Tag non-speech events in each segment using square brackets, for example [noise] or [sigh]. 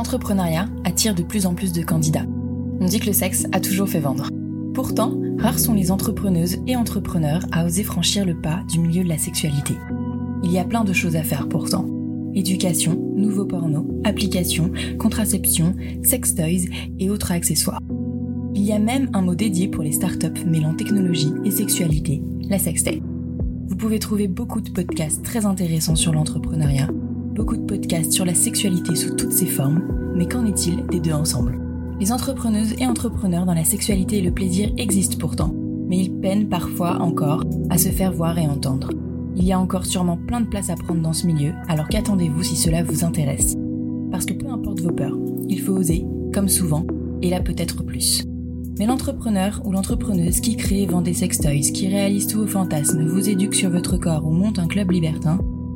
l'entrepreneuriat attire de plus en plus de candidats. On dit que le sexe a toujours fait vendre. Pourtant, rares sont les entrepreneuses et entrepreneurs à oser franchir le pas du milieu de la sexualité. Il y a plein de choses à faire pourtant. Éducation, nouveaux porno, applications, contraception, sex toys et autres accessoires. Il y a même un mot dédié pour les startups mêlant technologie et sexualité, la sextape. Vous pouvez trouver beaucoup de podcasts très intéressants sur l'entrepreneuriat, beaucoup de podcasts sur la sexualité sous toutes ses formes, mais qu'en est-il des deux ensemble? Les entrepreneuses et entrepreneurs dans la sexualité et le plaisir existent pourtant, mais ils peinent parfois encore à se faire voir et entendre. Il y a encore sûrement plein de place à prendre dans ce milieu, alors qu'attendez-vous si cela vous intéresse? Parce que peu importe vos peurs, il faut oser, comme souvent, et là peut-être plus. Mais l'entrepreneur ou l'entrepreneuse qui crée et vend des sextoys, qui réalise tous vos fantasmes, vous éduque sur votre corps ou monte un club libertin,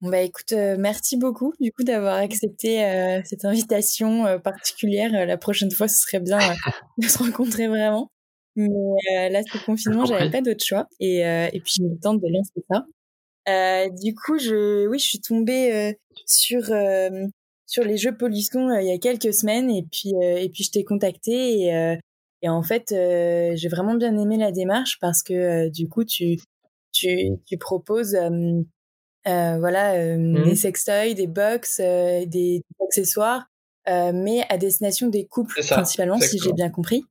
Bah écoute, euh, merci beaucoup du coup d'avoir accepté euh, cette invitation euh, particulière. la prochaine fois, ce serait bien [laughs] de se rencontrer vraiment. Mais là, ce confinement, j'avais pas d'autre choix. Et, et puis, je me tente de lancer ça. du coup, je, oui, je suis tombée sur sur les jeux Polisson il y a quelques semaines, et puis et puis je t'ai contacté et, et en fait, j'ai vraiment bien aimé la démarche parce que du coup, tu tu tu proposes voilà mmh. des sextoys, des box, des, des, accessoires, mais à destination des couples principalement, si j'ai bien compris.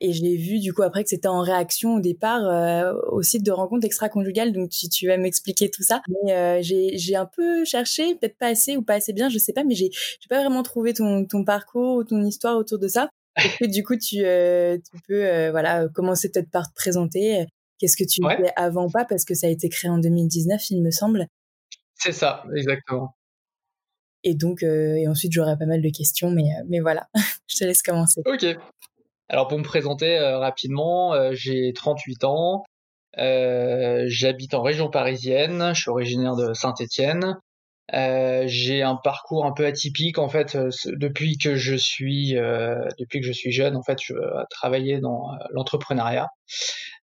Et j'ai vu du coup après que c'était en réaction au départ euh, au site de rencontre extra-conjugale, donc tu, tu vas m'expliquer tout ça. Mais euh, j'ai un peu cherché, peut-être pas assez ou pas assez bien, je sais pas, mais j'ai pas vraiment trouvé ton, ton parcours ou ton histoire autour de ça. Du coup, tu, euh, tu peux euh, voilà commencer peut-être par te présenter. Qu'est-ce que tu fais avant ou pas? Parce que ça a été créé en 2019, il me semble. C'est ça, exactement. Et donc, et ensuite, j'aurai pas mal de questions, mais, mais voilà, [laughs] je te laisse commencer. Ok. Alors pour me présenter euh, rapidement, euh, j'ai 38 ans, euh, j'habite en région parisienne, je suis originaire de Saint-Étienne. j'ai un parcours un peu atypique en fait depuis que je suis depuis que je suis jeune en fait je travaillais dans l'entrepreneuriat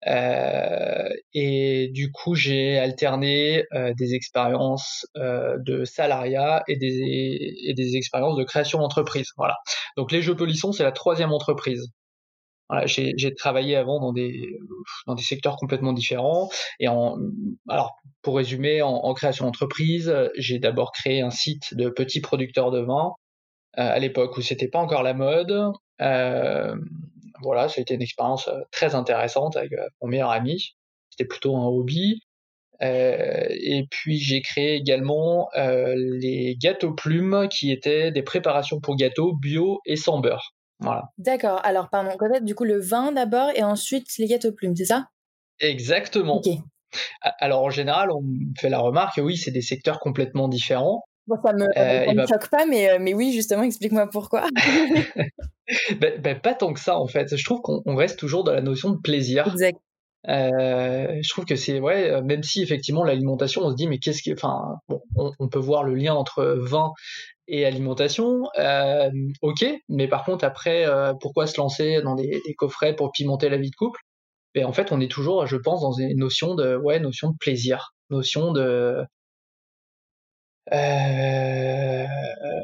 et du coup j'ai alterné des expériences de salariat et des expériences de création d'entreprise. Voilà. Donc les jeux polissons c'est la troisième entreprise. J'ai travaillé avant dans des secteurs complètement différents. Et en alors pour résumer en, création d'entreprise j'ai d'abord créé un site de petits producteurs de vin euh, à l'époque où c'était pas encore la mode. Euh, voilà ça a été une expérience euh, très intéressante avec mon meilleur ami c'était plutôt un hobby et puis j'ai créé également les gâteaux plumes qui étaient des préparations pour gâteaux bio et sans beurre D'accord. Alors, pardon, peut-être du coup le vin d'abord et ensuite les gâteaux plumes, c'est ça? Exactement. Alors, en général, on fait la remarque, oui, c'est des secteurs complètement différents. Ça me, euh, me choque pas, mais, euh, mais oui, justement, explique-moi pourquoi. [laughs] ben, pas tant que ça, en fait. Je trouve qu'on reste toujours dans la notion de plaisir. Exact. Euh, je trouve que c'est ouais, même si effectivement l'alimentation, on se dit mais qu'est-ce que, enfin, bon, on, on, peut voir le lien entre vin et alimentation, euh, ok, mais par contre après, euh, pourquoi se lancer dans des, des, coffrets pour pimenter la vie de couple? Et ben, en fait, on est toujours, je pense, dans une notion de, ouais, notion de plaisir, notion de, euh,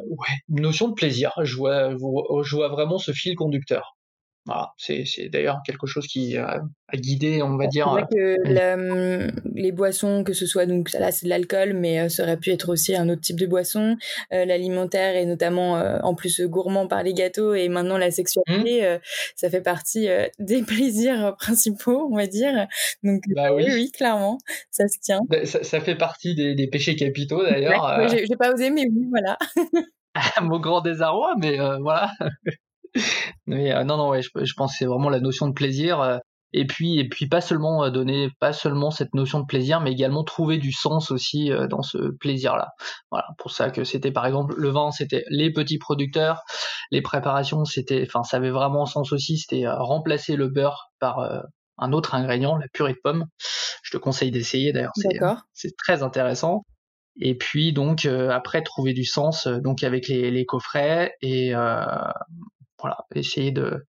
ouais, notion de plaisir. Je vois, je vois vraiment ce fil conducteur. Voilà, c'est, d'ailleurs quelque chose qui a, guidé, on va dire. C'est vrai que hum, les boissons, que ce soit donc là c'est de l'alcool, mais euh, ça aurait pu être aussi un autre type de boisson. Euh, l'alimentaire et notamment euh, en plus gourmand par les gâteaux et maintenant la sexualité, mmh. ça fait partie [laughs] des plaisirs principaux, on va dire. Donc bah oui. oui. clairement, ça se tient. Bah, ça, fait partie des, péchés capitaux d'ailleurs. j'ai, j'ai pas osé, mais oui, voilà. [laughs] mon grand désarroi, mais voilà. [laughs] Mais euh, non, non, ouais, je, pense que c'est vraiment la notion de plaisir. Euh, et puis et puis pas seulement euh, donner pas seulement cette notion de plaisir mais également trouver du sens aussi euh, dans ce plaisir là voilà pour ça que c'était par exemple le vin c'était les petits producteurs les préparations c'était enfin ça avait vraiment sens aussi c'était euh, remplacer le beurre par un autre ingrédient la purée de pommes je te conseille d'essayer d'ailleurs c'est très intéressant. Et puis donc après trouver du sens donc avec les, les coffrets et voilà essayer de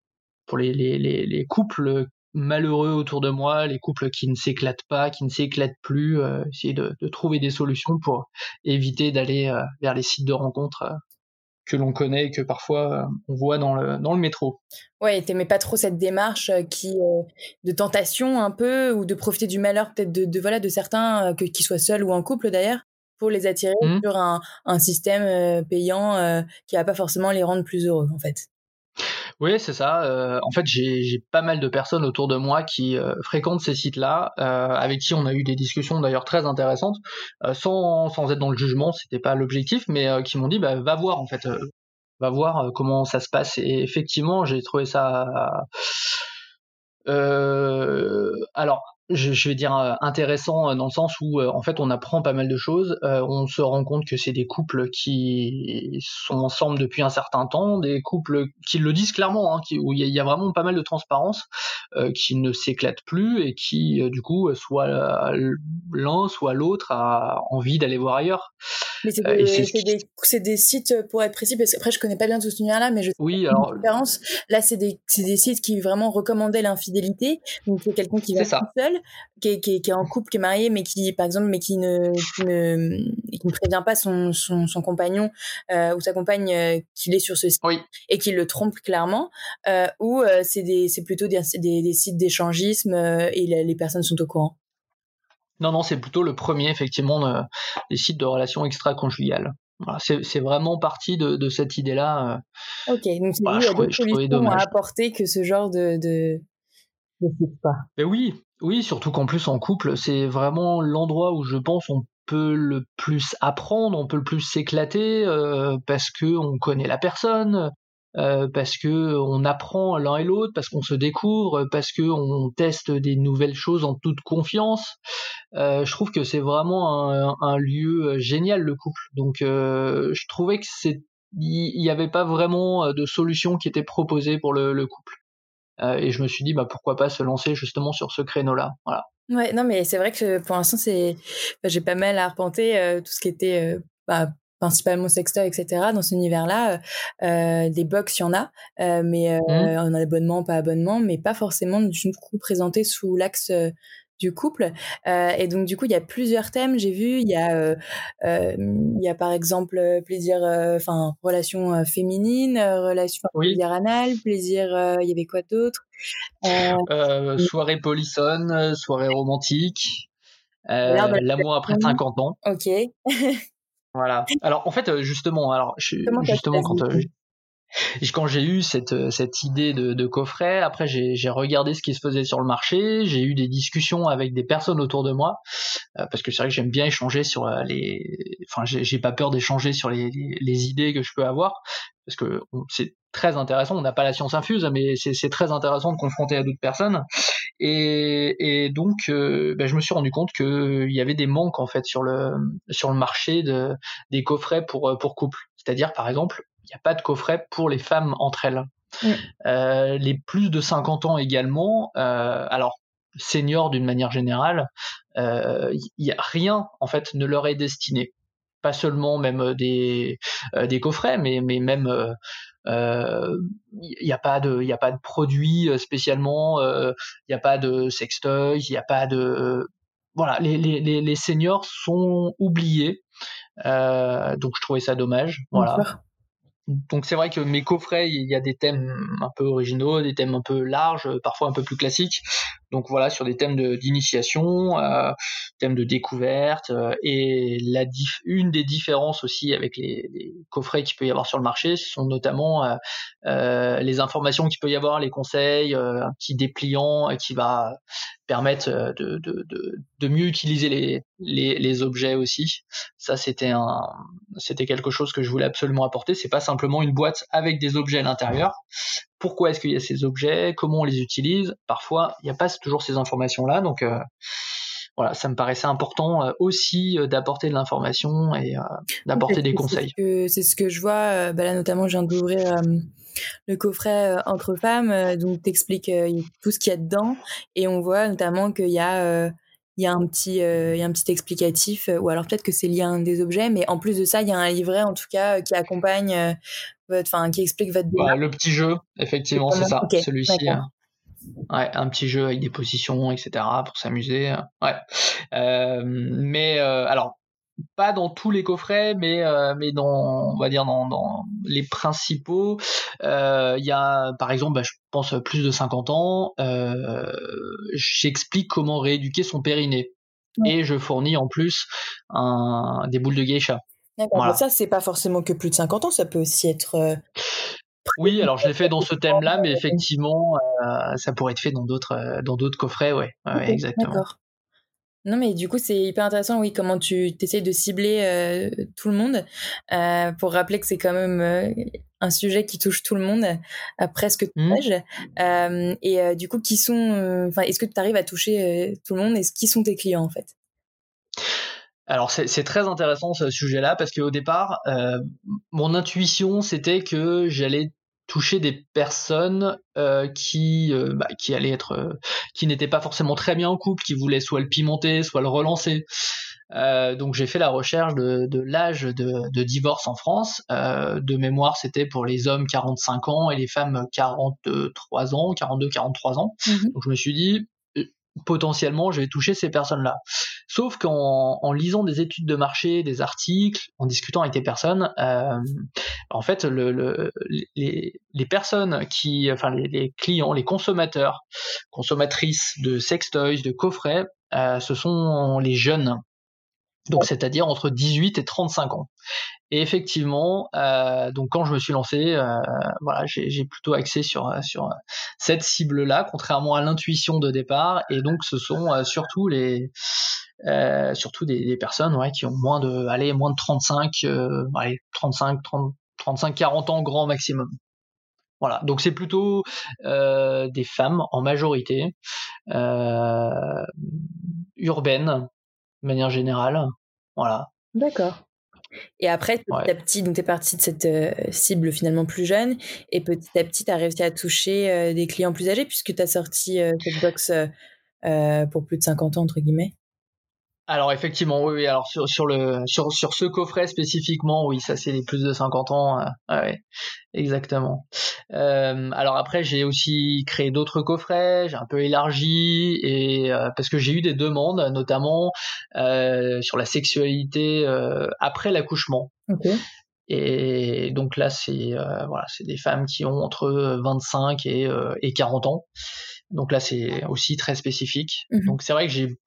pour les, les, les, couples malheureux autour de moi, les couples qui ne s'éclatent pas, qui ne s'éclatent plus, euh, essayer de, trouver des solutions pour éviter d'aller euh, vers les sites de rencontres euh, que l'on connaît et que parfois on voit dans le, dans le métro. Ouais, t'aimais pas trop cette démarche qui de tentation un peu ou de profiter du malheur peut-être de, voilà de certains que qui soient seuls ou en couple d'ailleurs pour les attirer mmh. sur un, un système payant qui va pas forcément les rendre plus heureux en fait? Oui, c'est ça. Euh, en fait, j'ai pas mal de personnes autour de moi qui euh, fréquentent ces sites-là, euh, avec qui on a eu des discussions d'ailleurs très intéressantes, sans, sans être dans le jugement, c'était pas l'objectif, mais qui m'ont dit bah, va voir en fait, va voir comment ça se passe. Et effectivement, j'ai trouvé ça. alors, je, vais dire euh, intéressant euh, dans le sens où euh, en fait on apprend pas mal de choses. on se rend compte que c'est des couples qui sont ensemble depuis un certain temps, des couples qui le disent clairement, hein, qui, où il y, a vraiment pas mal de transparence, qui ne s'éclatent plus et qui du coup soit l'un soit l'autre a envie d'aller voir ailleurs. Mais c'est des, des, sites pour être précis parce qu'après je connais pas bien tout ce univers-là, mais je sais oui alors là c'est des, des sites qui vraiment recommandaient l'infidélité, donc c'est quelqu'un qui va tout seul qui est, qui, est, qui est, en couple, qui est marié, mais qui, par exemple, mais qui ne, qui ne, qui ne prévient pas son, son, son compagnon euh, ou sa compagne euh, qu'il est sur ce site et qu'il le trompe clairement, euh, ou euh, c'est des, c'est plutôt des, des, des sites d'échangisme euh, et les, personnes sont au courant. Non, non, c'est plutôt le premier, effectivement, des sites de relations extra-conjugales. Voilà, c'est vraiment parti de, de cette idée-là. ok, donc c'est voilà, il y a d'autres solutions à apporter que ce genre de, de, pas. Mais oui, oui, surtout qu'en plus en couple, c'est vraiment l'endroit où je pense on peut le plus apprendre, on peut le plus s'éclater euh, parce que on connaît la personne, euh, parce que on apprend l'un et l'autre, parce qu'on se découvre, parce que on teste des nouvelles choses en toute confiance. Euh, je trouve que c'est vraiment un, lieu génial le couple. Donc je trouvais que c'est il n'y avait pas vraiment de solution qui était proposée pour le couple. Euh, et je me suis dit, bah, pourquoi pas se lancer justement sur ce créneau-là. Voilà. Ouais, non, mais c'est vrai que pour l'instant, c'est, bah, j'ai pas mal arpenté euh, tout ce qui était euh, bah, principalement sextoy, etc. Dans cet univers-là, euh, des box, il y en a, euh, mais mmh. on a abonnement, pas abonnement, mais pas forcément du coup présenté sous l'axe du couple. Euh, et donc du coup, il y a plusieurs thèmes. J'ai vu, il y a, euh, euh il y a par exemple plaisir, enfin relation féminine, relation plaisir anal, plaisir. il y avait quoi d'autre? Soirée polissonne, soirée romantique, l'amour après 50 ans. Ok. [laughs] voilà. Alors en fait, justement, alors justement quand quand j'ai eu cette, cette idée de, de coffret, après j'ai regardé ce qui se faisait sur le marché, j'ai eu des discussions avec des personnes autour de moi, euh, parce que c'est vrai que j'aime bien échanger sur euh, les, enfin j'ai pas peur d'échanger sur les, les, idées que je peux avoir, parce que c'est très intéressant. On n'a pas la science infuse, mais c'est très intéressant de confronter à d'autres personnes. Et, et donc, euh, ben, je me suis rendu compte qu'il y avait des manques en fait sur le sur le marché de, des coffrets pour pour couple. C'est-à-dire, par exemple, n'y a pas de coffret pour les femmes entre elles. Mm. Euh, les plus de 50 ans également, euh, alors seniors d'une manière générale, il euh, y a rien en fait ne leur est destiné. Pas seulement même des des coffrets, mais mais même il n'y a pas de il a pas de produits spécialement, il n'y a pas de sextoys, il n'y a pas de voilà les, les, les seniors sont oubliés. donc je trouvais ça dommage. Voilà donc c'est vrai que mes coffrets, il y a des thèmes un peu originaux, des thèmes un peu larges, parfois un peu plus classiques. Donc voilà, sur des thèmes d'initiation, euh, thèmes de découverte, euh, et la une des différences aussi avec les, les coffrets qu'il peut y avoir sur le marché, ce sont notamment euh, euh les informations qu'il peut y avoir, les conseils, euh, un petit dépliant qui va permettre de, de, de, de mieux utiliser les, les, les, objets aussi. Ça, c'était un, c'était quelque chose que je voulais absolument apporter. C'est pas simplement une boîte avec des objets à l'intérieur, pourquoi est-ce qu'il y a ces objets, comment on les utilise. Parfois, il n'y a pas toujours ces informations-là, donc voilà, ça me paraissait important aussi d'apporter de l'information et d'apporter des conseils. C'est ce, que je vois. Bah là, notamment, je viens d'ouvrir le coffret entre femmes, donc t'expliques tout ce qu'il y a dedans, et on voit notamment qu'il y a il y a un petit, il y a un petit explicatif, ou alors peut-être que c'est lié à un des objets, mais en plus de ça, il y a un livret en tout cas qui accompagne, enfin qui explique votre démarche. le petit jeu, effectivement, c'est ça, celui-ci. Hein. Ouais, un petit jeu avec des positions, etc. pour s'amuser. Ouais. Euh, mais euh, alors, pas dans tous les coffrets, mais euh, mais dans on va dire dans, dans les principaux. Il y a par exemple, bah, je pense plus de 50 ans, j'explique comment rééduquer son périnée et je fournis en plus un, des boules de geisha. D'accord, ça c'est pas forcément que plus de 50 ans, ça peut aussi être oui, alors je l'ai fait dans ce thème-là, mais effectivement, euh, ça pourrait être fait dans d'autres euh, dans d'autres coffrets, ouais, ouais exactement. D'accord. Non, mais du coup, c'est hyper intéressant, oui, comment tu essayes de cibler euh, tout le monde pour rappeler que c'est quand même un sujet qui touche tout le monde à presque tout mmh. âge. et du coup, qui sont, enfin, est-ce que tu arrives à toucher tout le monde? Et qui sont tes clients en fait? Alors c'est très intéressant ce sujet-là parce qu'au départ, mon intuition c'était que j'allais toucher des personnes euh, qui euh, bah, qui allaient être euh, qui n'étaient pas forcément très bien en couple qui voulaient soit le pimenter soit le relancer. Donc j'ai fait la recherche de, de l'âge de, de, divorce en France. De mémoire c'était pour les hommes 45 ans et les femmes 43 ans 42 43 ans. Mmh donc je me suis dit potentiellement je vais toucher ces personnes-là. Sauf qu'en en lisant des études de marché, des articles, en discutant avec des personnes, euh, en fait, le, les, les, personnes qui, enfin les, clients, les consommateurs, consommatrices de sextoys, de coffrets, euh, ce sont les jeunes donc c'est-à-dire entre 18 et 35 ans. Et effectivement, euh, donc quand je me suis lancé, euh, voilà, j'ai plutôt axé sur sur cette cible-là, contrairement à l'intuition de départ. Et donc ce sont euh, surtout les euh, surtout des, des, personnes ouais, qui ont moins de allez moins de 35 euh, allez 35 30 35 40 ans grand maximum. Voilà, donc c'est plutôt euh, des femmes en majorité urbaines de manière générale. Voilà. D'accord. Et après, petit à petit, donc tu es parti de cette euh, cible finalement plus jeune, et petit à petit, tu as réussi à toucher euh, des clients plus âgés, puisque tu as sorti euh, cette box pour plus de 50 ans, entre guillemets? Alors effectivement, oui, oui. Alors sur, sur le sur, sur ce coffret spécifiquement, oui, ça c'est les plus de 50 ans. Euh, ouais, exactement. Euh, alors après, j'ai aussi créé d'autres coffrets, j'ai un peu élargi et euh, parce que j'ai eu des demandes, notamment euh, sur la sexualité euh, après l'accouchement. Okay. Et donc là, c'est voilà, c'est des femmes qui ont entre 25 et, et 40 ans. Donc là, c'est aussi très spécifique. Mmh donc c'est vrai que j'ai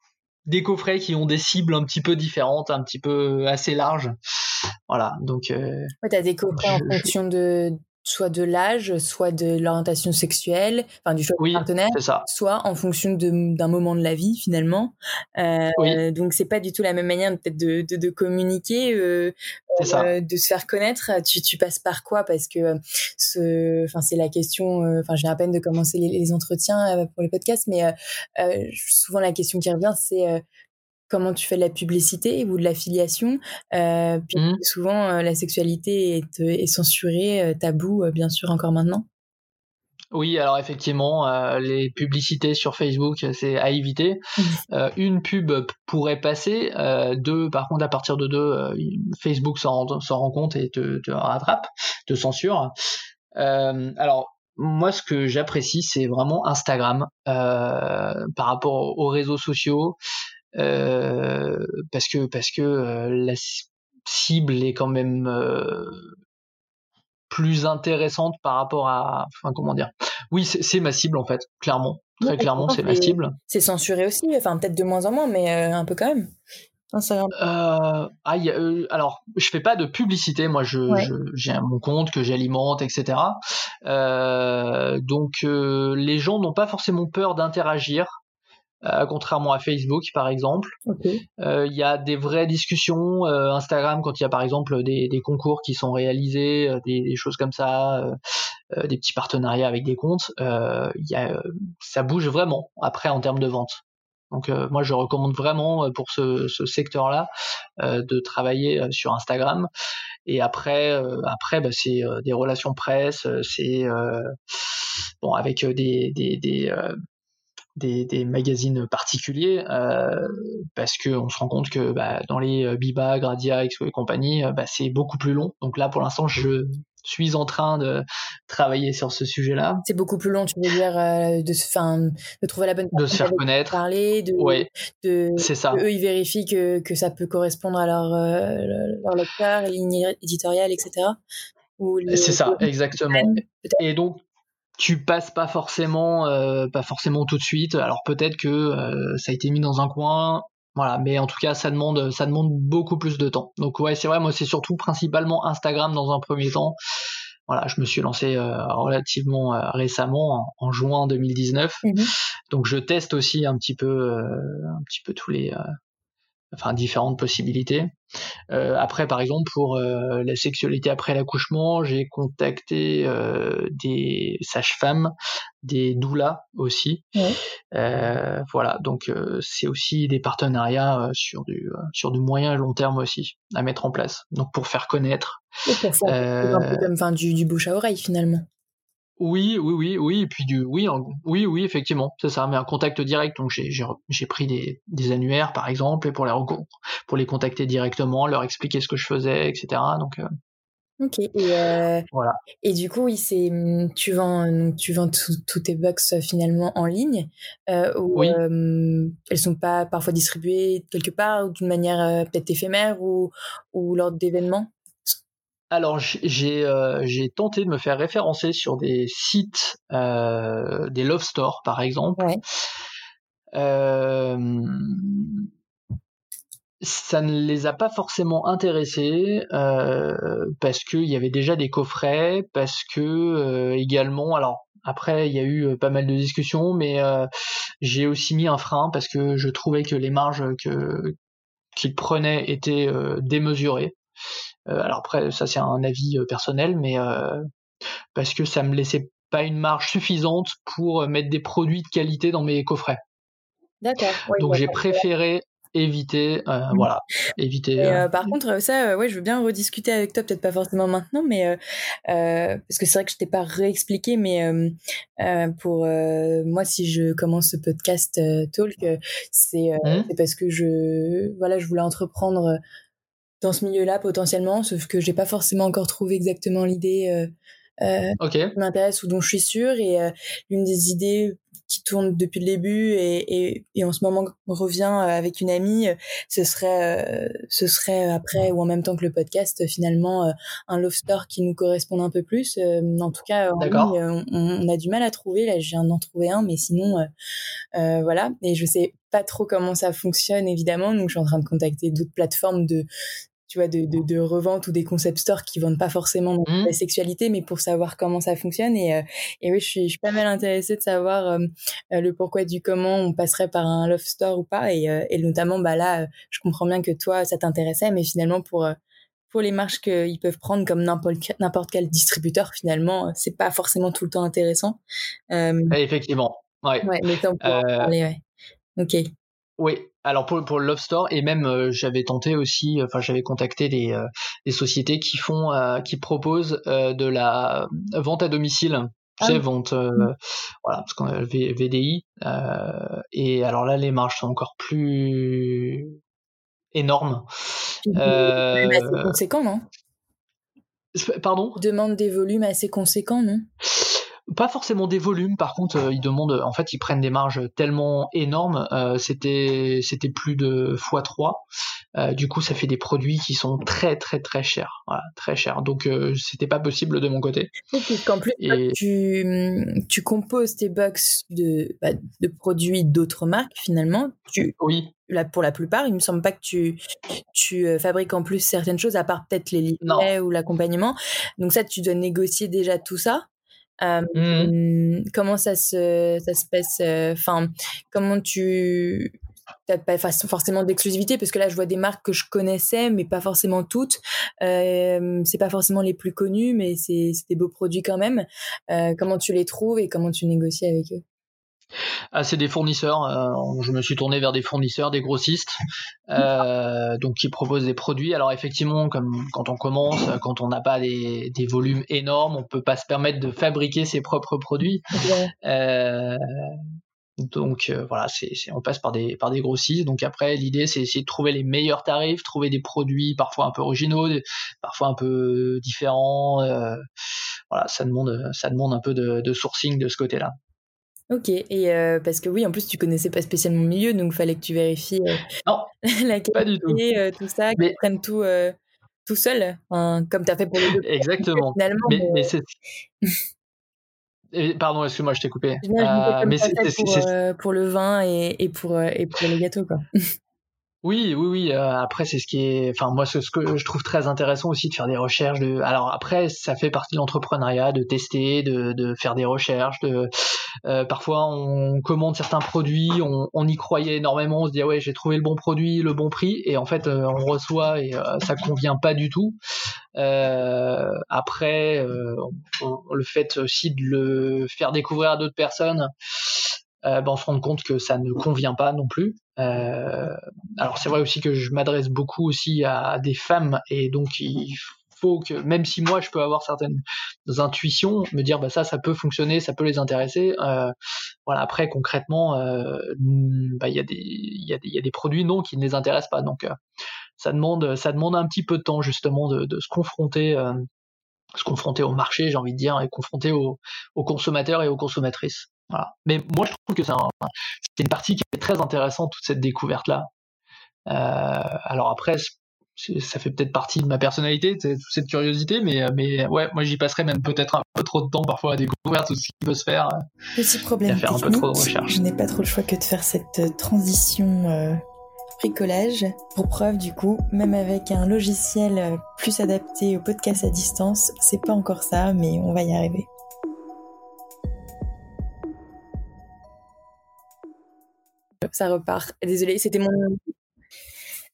des coffrets qui ont des cibles un petit peu différentes, un petit peu assez larges. Voilà, donc. Euh, ouais, t'as des coffrets en fonction de soit de l'âge, soit de l'orientation sexuelle, enfin du choix de partenaire, soit en fonction d'un moment de la vie finalement. Euh, Donc c'est pas du tout la même manière peut-être de, de, de, communiquer, euh, euh, de se faire connaître. Tu, tu passes par quoi? Parce que ce, enfin c'est la question. Enfin j'ai à peine de commencer les, les entretiens pour les podcasts, mais souvent la question qui revient c'est comment tu fais de la publicité ou de l'affiliation. Euh, puis mmh. souvent, euh, la sexualité est, est censurée, euh, tabou, bien sûr, encore maintenant. Oui, alors effectivement, les publicités sur Facebook, c'est à éviter. Une pub pourrait passer, deux, par contre, à partir de deux, Facebook s'en rend compte et te, te rattrape, te censure. alors, moi, ce que j'apprécie, c'est vraiment Instagram par rapport aux réseaux sociaux. Euh, parce que parce que euh, la cible est quand même euh, plus intéressante par rapport à enfin comment dire? Oui c'est ma cible en fait clairement très clairement c'est ma cible c'est censuré aussi enfin peut-être de moins en moins mais un peu quand même euh, ah, y a, alors, je fais pas de publicité. Moi, je, j'ai mon compte que j'alimente, etc. Euh, donc, les gens n'ont pas forcément peur d'interagir. Euh, contrairement à Facebook par exemple. Euh, il y a des vraies discussions euh, Instagram quand il y a par exemple des, des, concours qui sont réalisés, des, des, choses comme ça. des petits partenariats avec des comptes, y a, ça bouge vraiment après en termes de vente. Donc moi je recommande vraiment pour ce, ce secteur-là de travailler sur Instagram. Et après, après bah, c'est des relations presse, c'est bon avec des, des, des des, des, magazines particuliers euh, parce qu'on se rend compte que bah, dans les Biba, Gradia, Expo et compagnie, bah, c'est beaucoup plus long. Donc là, pour l'instant, je suis en train de travailler sur ce sujet-là. C'est beaucoup plus long, tu veux dire, euh, de, fin, de trouver la bonne de se faire connaître, parler, de, ouais, de, c'est ça. eux ils vérifient que, que ça peut correspondre à leur, euh, leur lecteur, ligne éditoriale, etc. C'est ça, exactement. Et donc tu passes pas forcément, euh, pas forcément tout de suite. Alors peut-être que euh, ça a été mis dans un coin, voilà, mais en tout cas, ça demande, ça demande beaucoup plus de temps. Donc ouais, c'est vrai, moi c'est surtout principalement Instagram dans un premier temps. Voilà, je me suis lancé euh, relativement récemment en, juin 2019. Mhm. Donc je teste aussi un petit peu, euh, un petit peu tous les, enfin différentes possibilités. Euh, après, par exemple, pour euh, la sexualité après l'accouchement, j'ai contacté euh, des sages-femmes, des doulas aussi. voilà, donc c'est aussi des partenariats sur du sur du moyen et long terme aussi à mettre en place. Donc pour faire connaître. Et pour faire un peu comme enfin, du, du bouche à oreille finalement. Oui, oui, oui, oui, et puis du, oui, oui, oui, effectivement, c'est ça, mais un contact direct. Donc j'ai, j'ai, pris des, des, annuaires, par exemple, et pour les pour les contacter directement, leur expliquer ce que je faisais, etc. Donc euh, Ok. Et, euh, voilà. Et du coup, oui, c'est tu vends tu vends tous tes box euh, finalement en ligne euh, ou oui. elles sont pas parfois distribuées quelque part ou d'une manière peut-être éphémère ou ou lors d'événements? Alors j'ai euh, tenté de me faire référencer sur des sites, euh, des love stores par exemple. Euh, ça ne les a pas forcément intéressés parce qu'il y avait déjà des coffrets, parce que également, alors après il y a eu pas mal de discussions, mais j'ai aussi mis un frein parce que je trouvais que les marges qu'ils prenaient étaient démesurées. Euh, alors après, ça c'est un avis euh, personnel, mais euh, parce que ça me laissait pas une marge suffisante pour mettre des produits de qualité dans mes coffrets. D'accord. Donc j'ai préféré éviter mmh. voilà éviter par contre ça ouais je veux bien rediscuter avec toi peut-être pas forcément maintenant mais parce que c'est vrai que je t'ai pas réexpliqué mais pour moi si je commence ce podcast talk c'est mmh. c'est parce que je voilà je voulais entreprendre dans ce milieu-là potentiellement, sauf que j'ai pas forcément encore trouvé exactement l'idée euh, euh, qui m'intéresse ou dont je suis sûre. Et euh, l'une des idées qui tourne depuis le début et, et, et, en ce moment revient avec une amie, ce serait, ce serait après ou en même temps que le podcast finalement un love store qui nous corresponde un peu plus. En tout cas, on, on, a du mal à trouver. Là, je viens d'en trouver un, mais sinon, euh, voilà. Et je sais pas trop comment ça fonctionne évidemment, donc je suis en train de contacter d'autres plateformes de tu vois, de, de, de, revente ou des concept stores qui vendent pas forcément mmh. la sexualité, mais pour savoir comment ça fonctionne. Et, euh, et oui, je suis, je suis pas mal intéressée de savoir euh, euh, le pourquoi du comment on passerait par un love store ou pas. Et, et notamment, bah là, je comprends bien que toi, ça t'intéressait, mais finalement, pour pour les marches qu'ils peuvent prendre comme n'importe quel distributeur, finalement, c'est pas forcément tout le temps intéressant. Effectivement. Ouais. ouais mais on parler, ouais. Ok. Oui, alors pour, pour Love Store et même euh, j'avais tenté aussi, enfin j'avais contacté des, euh, des sociétés qui font, euh, qui proposent de la vente à domicile, tu sais, ah vente, mmh. voilà, parce qu'on a VDI. et alors là, les marges sont encore plus énormes. assez conséquent, non? Pardon? Demande des volumes assez conséquents, non? Pas forcément des volumes, par contre, euh, ils demandent, en fait, ils prennent des marges tellement énormes. Euh, c'était, c'était plus de x3. Euh, du coup, ça fait des produits qui sont très, très, très chers, voilà, très chers. Donc, c'était pas possible de mon côté. Plus, tu, tu composes tes box de, bah, de produits d'autres marques finalement. Tu, oui. Là, pour la plupart, il me semble pas que tu, tu fabriques en plus certaines choses, à part peut-être les livrets ou l'accompagnement. Donc ça, tu dois négocier déjà tout ça. Mmh. Comment ça se, ça se passe Enfin, comment tu peut-être pas forcément d'exclusivité parce que là je vois des marques que je connaissais mais pas forcément toutes. Euh, c'est pas forcément les plus connus mais c'est des beaux produits quand même. Euh, comment tu les trouves et comment tu négocies avec eux? Ah, c'est des fournisseurs. Euh, je me suis tourné vers des fournisseurs, des grossistes, euh, donc qui proposent des produits. Alors effectivement, comme quand on commence, quand on n'a pas des, des, volumes énormes, on peut pas se permettre de fabriquer ses propres produits. Euh, donc voilà, c'est, on passe par des par des grossistes. Donc après, l'idée c'est essayer de trouver les meilleurs tarifs, trouver des produits parfois un peu originaux, parfois un peu différents. Voilà, ça demande ça demande un peu de, de sourcing de ce côté-là. Ok, et euh, parce que oui, en plus tu connaissais pas spécialement le milieu, donc fallait que tu vérifies [laughs] non, [laughs] la qualité, pas du tout. tout ça, que tu prennes tout tout seul, comme tu as fait pour les deux. [laughs] Exactement. Finalement, mais, mais c'est pardon, excuse-moi, je t'ai coupé. Euh, mais pour, euh, pour, le vin et, et, pour, euh, et pour les gâteaux, quoi. Oui, oui, oui. Euh, après, c'est ce qui est, enfin moi, ce, que je trouve très intéressant aussi de faire des recherches. De, alors après, ça fait partie de l'entrepreneuriat, de tester, de, faire des recherches. De, euh, parfois, on commande certains produits, on, on, y croyait énormément, on se dit ah ouais, j'ai trouvé le bon produit, le bon prix, et en fait, euh, on reçoit et ça convient pas du tout. après, le fait aussi de le faire découvrir à d'autres personnes. Euh, ben on se rend compte que ça ne convient pas non plus. Euh, alors c'est vrai aussi que je m'adresse beaucoup aussi à des femmes et donc il faut que même si moi je peux avoir certaines intuitions, me dire bah ça ça peut fonctionner, ça peut les intéresser. Euh, voilà après concrètement euh, bah, il y a des il y a des il y a des produits non qui ne les intéressent pas donc euh, ça demande ça demande un petit peu de temps justement de, de se confronter se confronter au marché j'ai envie de dire et confronter aux, aux consommateurs et aux consommatrices. Mais moi, je trouve que c'est une partie qui est très intéressante, toute cette découverte-là. Euh, alors après, ça fait peut-être partie de ma personnalité, toute cette curiosité, mais, mais ouais, moi j'y passerais même peut-être un peu trop de temps parfois à découvrir tout ce qui peut se faire. Petit problème. faire un peu trop de recherche. Je n'ai pas trop le choix que de faire cette euh, transition euh, bricolage. Pour preuve, du coup, même avec un logiciel euh, plus adapté au podcast à distance, c'est pas encore ça, mais on va y arriver. Ça repart. Désolée, c'était mon.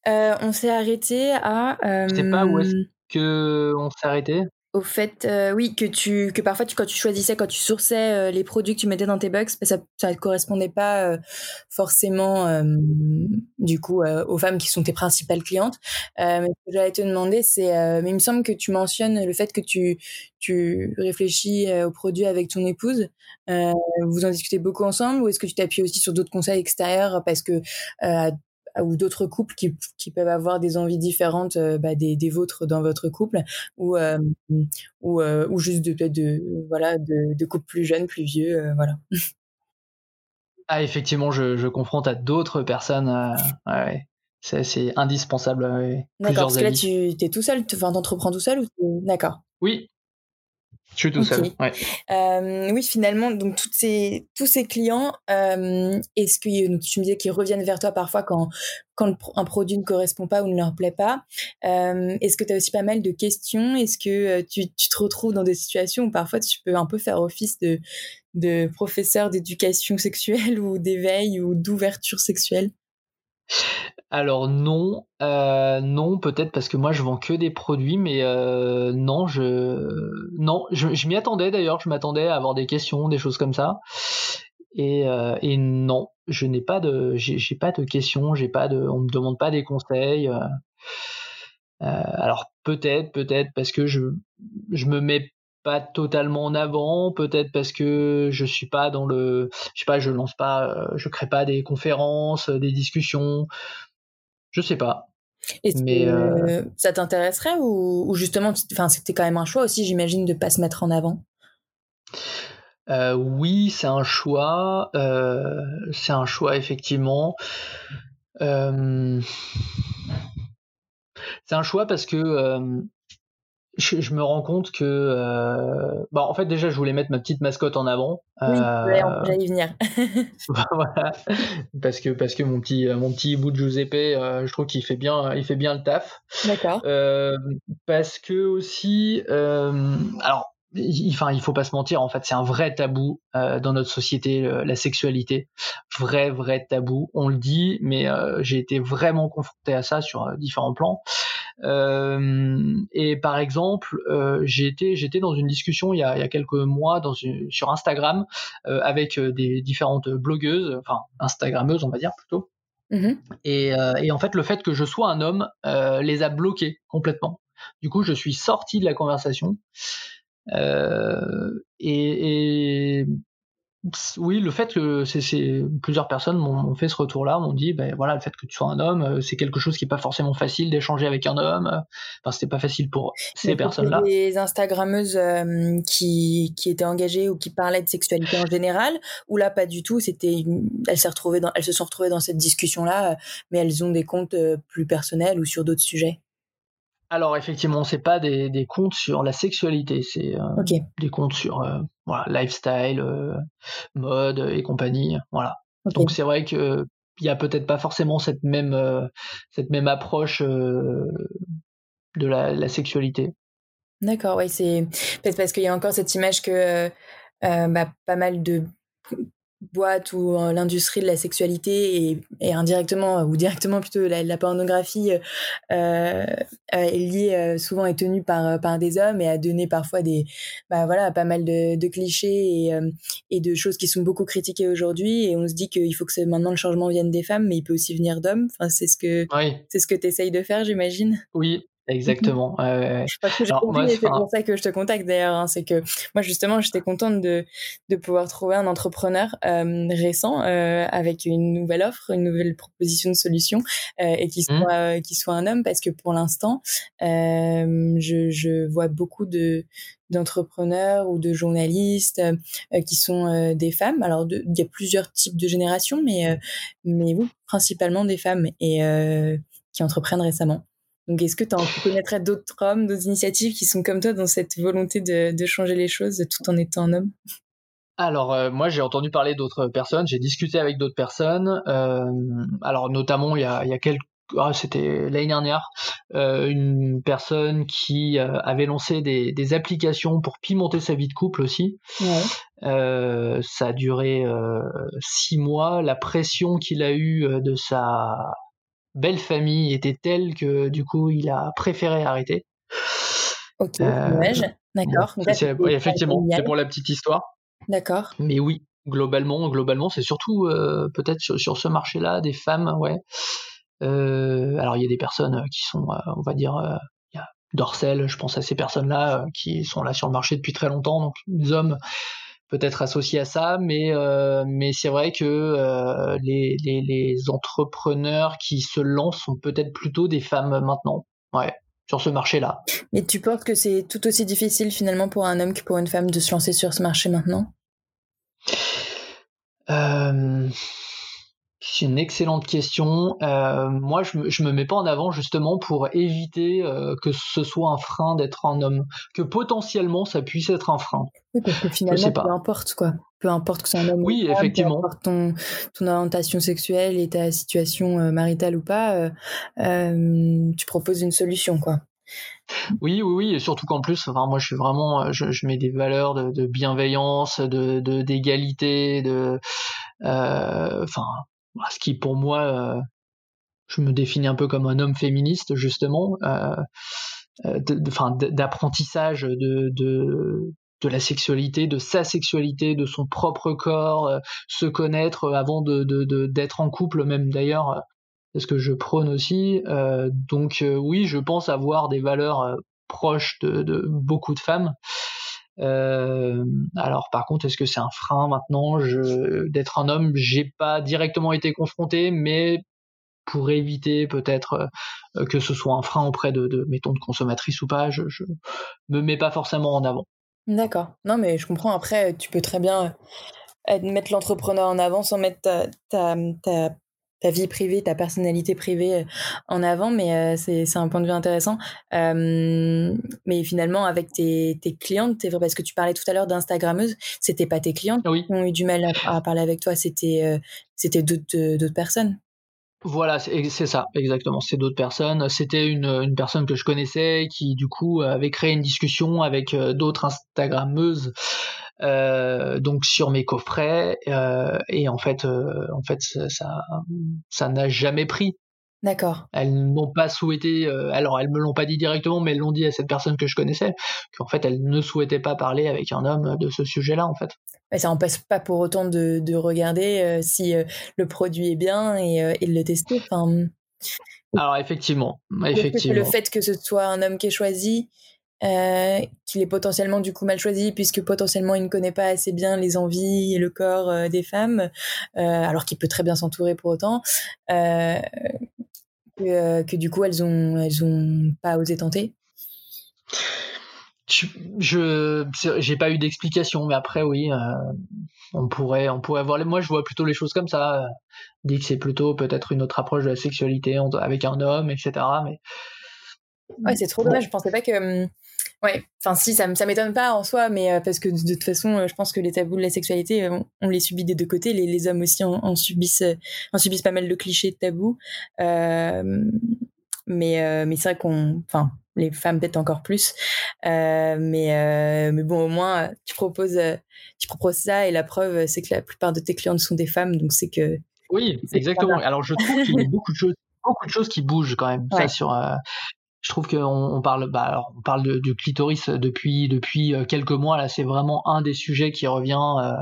Euh, on s'est arrêté à. Je sais pas où est-ce euh, que on s'est arrêté au fait, euh, oui, que tu, que parfois tu, quand tu choisissais, quand tu sourçais euh, les produits que tu mettais dans tes box, ça, ne correspondait pas euh, forcément, du coup, aux femmes qui sont tes principales clientes. mais ce que j'allais te demander, c'est, mais il me semble que tu mentionnes le fait que tu, tu réfléchis aux produits avec ton épouse. vous en discutez beaucoup ensemble, ou est-ce que tu t'appuies aussi sur d'autres conseils extérieurs parce que ou d'autres couples qui, qui, peuvent avoir des envies différentes euh, bah, des, des, vôtres dans votre couple ou euh, ou, euh, ou juste de de voilà de, de couples plus jeunes plus vieux voilà. Ah effectivement je, je confronte à d'autres personnes ouais, c'est indispensable d'accord parce que là tu es tout seul tu entreprends tout seul ou d'accord. Oui je suis tout seul. Ouais. Euh, oui, finalement, donc toutes ces, tous ces clients, euh, est-ce que tu me disais qu'ils reviennent vers toi parfois quand, quand un produit ne correspond pas ou ne leur plaît pas euh, Est-ce que tu as aussi pas mal de questions? Est-ce que tu, tu, te retrouves dans des situations où parfois tu peux un peu faire office de, de professeur d'éducation sexuelle [laughs] ou d'éveil ou d'ouverture sexuelle? Alors non, euh, non peut-être parce que moi je vends que des produits, mais euh, non, je non, je, m'y attendais d'ailleurs, je m'attendais à avoir des questions, des choses comme ça, et, euh, non, je n'ai pas de, j'ai pas de questions, j'ai pas de, on me demande pas des conseils. alors peut-être, peut-être parce que je me mets pas totalement en avant, peut-être parce que je suis pas dans le, je sais pas, je lance pas, je crée pas des conférences, des discussions, je sais pas. mais euh, ça t'intéresserait ou, justement, enfin, c'était quand même un choix aussi, j'imagine, de pas se mettre en avant? Euh, oui, c'est un choix. Euh, c'est un choix effectivement. c'est un choix parce que je, me rends compte que, euh, bah, en fait, déjà, je voulais mettre ma petite mascotte en avant. Oui, euh, j'allais y venir. [laughs] [laughs] voilà, parce que parce que mon petit mon petit bout de Giuseppe, euh, je trouve qu'il fait bien il fait bien le taf. D'accord. Euh, parce que aussi, euh, alors enfin, il faut pas se mentir, en fait, c'est un vrai tabou euh, dans notre société, la sexualité. Vrai, vrai tabou. On le dit, mais euh, j'ai été vraiment confronté à ça sur euh, différents plans. Et par exemple, j'ai été, j'étais dans une discussion il y a, il y a quelques mois dans une, sur Instagram avec des différentes blogueuses, enfin Instagrammeuses, on va dire plutôt. Mmh et, et, en fait, le fait que je sois un homme les a bloqués complètement. Du coup, je suis sorti de la conversation. Euh, et, et oui, le fait que c'est plusieurs personnes m'ont fait ce retour-là, m'ont dit, ben voilà, le fait que tu sois un homme, euh, c'est quelque chose qui est pas forcément facile d'échanger avec un homme. Enfin, c'était pas facile pour ces personnes-là. Les Instagrammeuses euh, qui, qui étaient engagées ou qui parlaient de sexualité en général, ou là pas du tout. C'était, elles se retrouvées dans, elles se sont retrouvées dans cette discussion-là, mais elles ont des comptes plus personnels ou sur d'autres sujets alors effectivement, c'est pas des, des, comptes sur la sexualité, c'est euh, des comptes sur euh, voilà, lifestyle, euh, mode et compagnie, voilà. Donc c'est vrai que il y a peut-être pas forcément cette même cette même approche de la, la sexualité. D'accord, ouais, c'est peut-être parce qu'il y a encore cette image que bah, pas mal de boîte ou l'industrie de la sexualité et, indirectement ou directement plutôt la, pornographie euh, est liée euh, souvent est tenue par par des hommes et a donné parfois des bah voilà pas mal de, de clichés et, euh, et de choses qui sont beaucoup critiquées aujourd'hui. Et on se dit qu'il faut que maintenant le changement vienne des femmes mais il peut aussi venir d'hommes. Enfin c'est ce que c'est ce que tu essayes de faire j'imagine? Oui Exactement. [laughs] Ouais, Parce que j'ai c'est pour ça que je te contacte d'ailleurs. Hein, c'est que moi justement, j'étais contente de, de pouvoir trouver un entrepreneur euh, récent euh, avec une nouvelle offre, une nouvelle proposition de solution euh, et qui mmh. soit qui soit un homme parce que pour l'instant, euh, je, je vois beaucoup de d'entrepreneurs ou de journalistes euh, qui sont euh, des femmes. Alors il y a plusieurs types de générations, mais mais oui, principalement des femmes et qui entreprennent récemment. Donc, est-ce que tu connaîtrais d'autres hommes, d'autres initiatives qui sont comme toi dans cette volonté de, changer les choses tout en étant un homme? Alors euh, moi j'ai entendu parler d'autres personnes, j'ai discuté avec d'autres personnes. Euh, alors notamment il y a, il y a quelques ah, c'était l'année dernière, euh, une personne qui avait lancé des, des, applications pour pimenter sa vie de couple aussi. Ouais. ça a duré six mois. La pression qu'il a eue de sa belle famille était telle que du coup il a préféré arrêter. Ok, euh, d'accord. effectivement, c'est pour la petite histoire. D'accord. Mais oui, globalement, globalement, c'est surtout euh, peut-être sur, ce marché-là des femmes, ouais. Euh, alors il y a des personnes qui sont, on va dire, il y a Dorsel, je pense à ces personnes-là qui sont là sur le marché depuis très longtemps, donc des hommes peut-être associé à ça, mais euh, mais c'est vrai que euh, les, les, les, entrepreneurs qui se lancent sont peut-être plutôt des femmes maintenant, ouais, sur ce marché-là. Mais tu penses que c'est tout aussi difficile finalement pour un homme que pour une femme de se lancer sur ce marché maintenant? Euh, c'est une excellente question. Euh, moi, je me, me mets pas en avant justement pour éviter euh, que ce soit un frein d'être un homme, que potentiellement ça puisse être un frein. Oui, parce que finalement, peu importe quoi, peu importe que c'est un homme. Oui, effectivement. Peu importe ton, ton orientation sexuelle et ta situation euh, maritale ou pas, tu proposes une solution quoi. Oui, oui, oui, et surtout qu'en plus, enfin, moi, je suis vraiment, je, je mets des valeurs de, de bienveillance, de d'égalité, de, enfin, ce qui pour moi, euh, je me définis un peu comme un homme féministe justement, euh, euh d'apprentissage de, la sexualité, de sa sexualité, de son propre corps, se connaître avant d'être en couple même d'ailleurs, c'est ce que je prône aussi. donc oui, je pense avoir des valeurs proches de beaucoup de femmes. Euh, alors par contre, est-ce que c'est un frein maintenant d'être un homme? J'ai pas directement été confronté, mais pour éviter peut-être euh, que ce soit un frein auprès de, de mettons de consommatrices ou pas, je, me mets pas forcément en avant. D'accord. Non, mais je comprends. Après, tu peux très bien euh, mettre l'entrepreneur en avant sans mettre ta ta vie privée, ta personnalité privée euh, en avant, mais euh, c'est un point de vue intéressant. Euh, mais finalement, avec tes, tes clientes, vrai, parce que tu parlais tout à l'heure d'Instagrammeuse, c'était pas tes clientes qui ont eu du mal à, parler avec toi, c'était c'était d'autres personnes. Voilà, c'est ça, exactement. C'est d'autres personnes. C'était une, une, personne que je connaissais qui, du coup, avait créé une discussion avec d'autres Instagrammeuses, euh, donc sur mes coffrets. Euh, et en fait, euh, en fait, ça, ça n'a jamais pris. D'accord. Elles n'ont pas souhaité, alors elles me l'ont pas dit directement, mais elles l'ont dit à cette personne que je connaissais, qu'en fait elles ne souhaitaient pas parler avec un homme de ce sujet-là, en fait. Mais ça n'empêche pas pour autant de, de regarder si le produit est bien et, et de le tester. Enfin, alors effectivement, effectivement. Le fait que ce soit un homme qui est choisi, euh, qu'il est potentiellement du coup mal choisi puisque potentiellement il ne connaît pas assez bien les envies et le corps euh, des femmes, euh, alors qu'il peut très bien s'entourer pour autant, que, que, du coup elles ont elles ont pas osé tenter. Je j'ai pas eu d'explication, mais après oui, on pourrait on pourrait voir. Moi je vois plutôt les choses comme ça. dit que c'est plutôt peut-être une autre approche de la sexualité avec un homme, etc. Mais Ouais, c'est trop dommage. Je pensais pas que. Hum, ouais, enfin, si, ça, ça m'étonne pas en soi, mais euh, parce que de, toute façon, euh, je pense que les tabous de la sexualité, euh, on, les subit des deux côtés. Les, les hommes aussi en, subissent, en subissent pas mal de clichés de tabous. mais mais c'est vrai qu'on. Enfin, les femmes peut-être encore plus. mais, mais bon, au moins, tu proposes, tu proposes ça et la preuve, c'est que la plupart de tes clientes sont des femmes, donc c'est que. Oui, exactement. Alors, je trouve qu'il y a beaucoup de choses beaucoup de choses qui bougent quand même ça, sur je trouve qu'on on parle, bah, on parle de, du clitoris depuis depuis euh, quelques mois là. C'est vraiment un des sujets qui revient. Euh,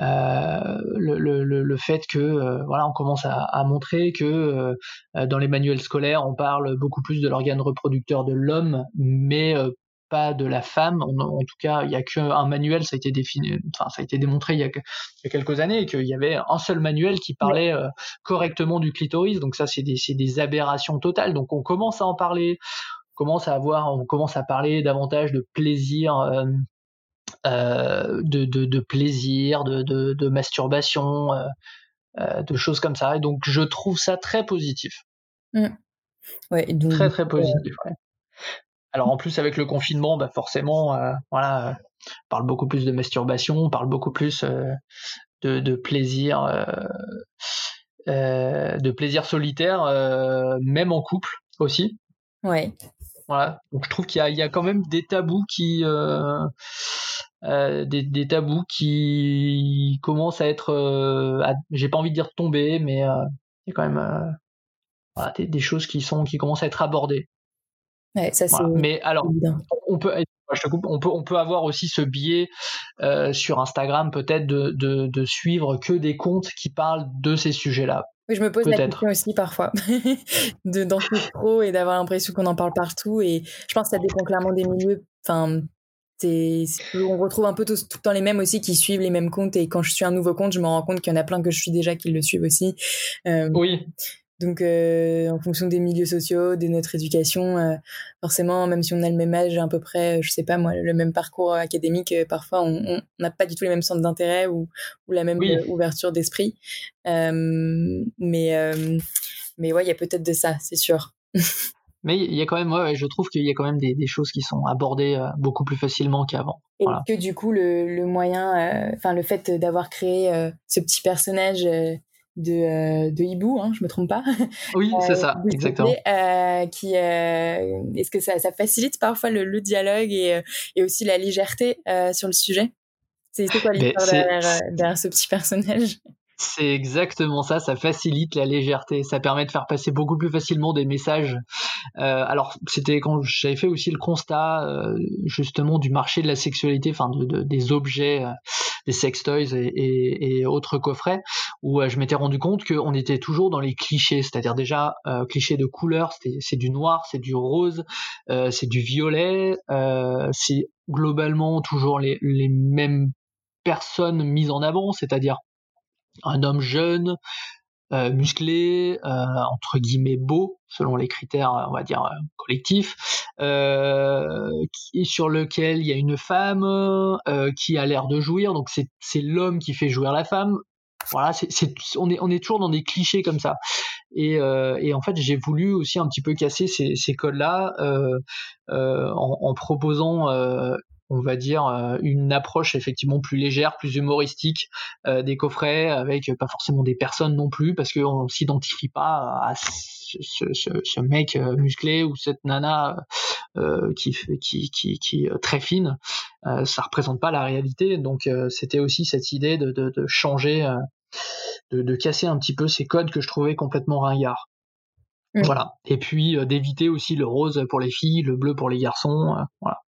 euh, le, le, le, fait que euh, voilà on commence à, à montrer que dans les manuels scolaires on parle beaucoup plus de l'organe reproducteur de l'homme mais pas de la femme. En, tout cas, il y a qu'un manuel, ça a été défini, enfin ça a été démontré il y a, quelques années qu'il y avait un seul manuel qui parlait euh, correctement du clitoris. Donc ça, c'est des, des aberrations totales. Donc on commence à en parler, on commence à avoir, on commence à parler davantage de plaisir. Euh, euh, de, de, de, plaisir, de, de, de masturbation, de choses comme ça. Et donc je trouve ça très positif. Mmh. Ouais, donc, très très positif. Ouais. Alors en plus avec le confinement, bah forcément, euh, voilà, on parle beaucoup plus de masturbation, on parle beaucoup plus euh, de, de, plaisir, euh, de plaisir solitaire, même en couple aussi. Ouais. Voilà. Donc je trouve qu'il y, y a, quand même des tabous qui des, des, tabous qui commencent à être, j'ai pas envie de dire tomber, mais il y a quand même voilà, des, des, choses qui sont qui commencent à être abordées. Mais alors, on peut, on peut, on peut avoir aussi ce biais euh, sur Instagram peut-être de, de, de, suivre que des comptes qui parlent de ces sujets-là. Oui, je me pose la question aussi parfois [laughs] de ce pro et d'avoir l'impression qu'on en parle partout. Et je pense que ça dépend clairement des milieux. Enfin, on retrouve un peu tout, tout, le temps les mêmes aussi qui suivent les mêmes comptes. Et quand je suis un nouveau compte, je me rends compte qu'il y en a plein que je suis déjà qui le suivent aussi. Euh, oui. Donc, euh, en fonction des milieux sociaux, de notre éducation, euh, forcément, même si on a le même âge, à peu près, je sais pas moi, le même parcours académique, euh, parfois on n'a pas du tout les mêmes centres d'intérêt ou, ou, la même ouverture d'esprit. mais, mais ouais, il y a peut-être de ça, c'est sûr. [laughs] mais il y a quand même, ouais, je trouve qu'il y a quand même des, des, choses qui sont abordées beaucoup plus facilement qu'avant. Et que du coup, le, le moyen, enfin, le fait d'avoir créé ce petit personnage de, euh, de Hibou, hein, je me trompe pas. [laughs] Oui, c'est ça, euh, exactement. Euh, qui, est-ce que ça, ça, facilite parfois le, le dialogue et, et, aussi la légèreté sur le sujet? C'est quoi l'histoire derrière, derrière, ce petit personnage? C'est exactement ça, ça facilite la légèreté, ça permet de faire passer beaucoup plus facilement des messages. Euh, alors c'était quand j'avais fait aussi le constat euh, justement du marché de la sexualité, enfin de, des objets, euh, des sex toys et, et, et autres coffrets, où euh, je m'étais rendu compte qu'on était toujours dans les clichés, c'est-à-dire déjà euh, clichés de couleur, c'est du noir, c'est du rose, c'est du violet, c'est globalement toujours les, les mêmes personnes mises en avant, c'est-à-dire un homme jeune, euh, musclé, euh, entre guillemets beau, selon les critères, on va dire, euh, collectifs, qui, sur lequel il y a une femme qui a l'air de jouir, donc c'est l'homme qui fait jouir la femme. Voilà, c'est on, est, on est toujours dans des clichés comme ça. Et, et en fait, j'ai voulu aussi un petit peu casser ces, ces codes-là en, en, proposant on va dire, une approche effectivement plus légère, plus humoristique des coffrets, avec pas forcément des personnes non plus, parce qu'on s'identifie pas à ce, mec musclé ou cette nana qui, qui, qui, qui est très fine. ça représente pas la réalité, donc c'était aussi cette idée de, de, de changer, de, de casser un petit peu ces codes que je trouvais complètement ringards. Mm. Voilà. Et puis euh, d'éviter aussi le rose pour les filles, le bleu pour les garçons. Euh, voilà.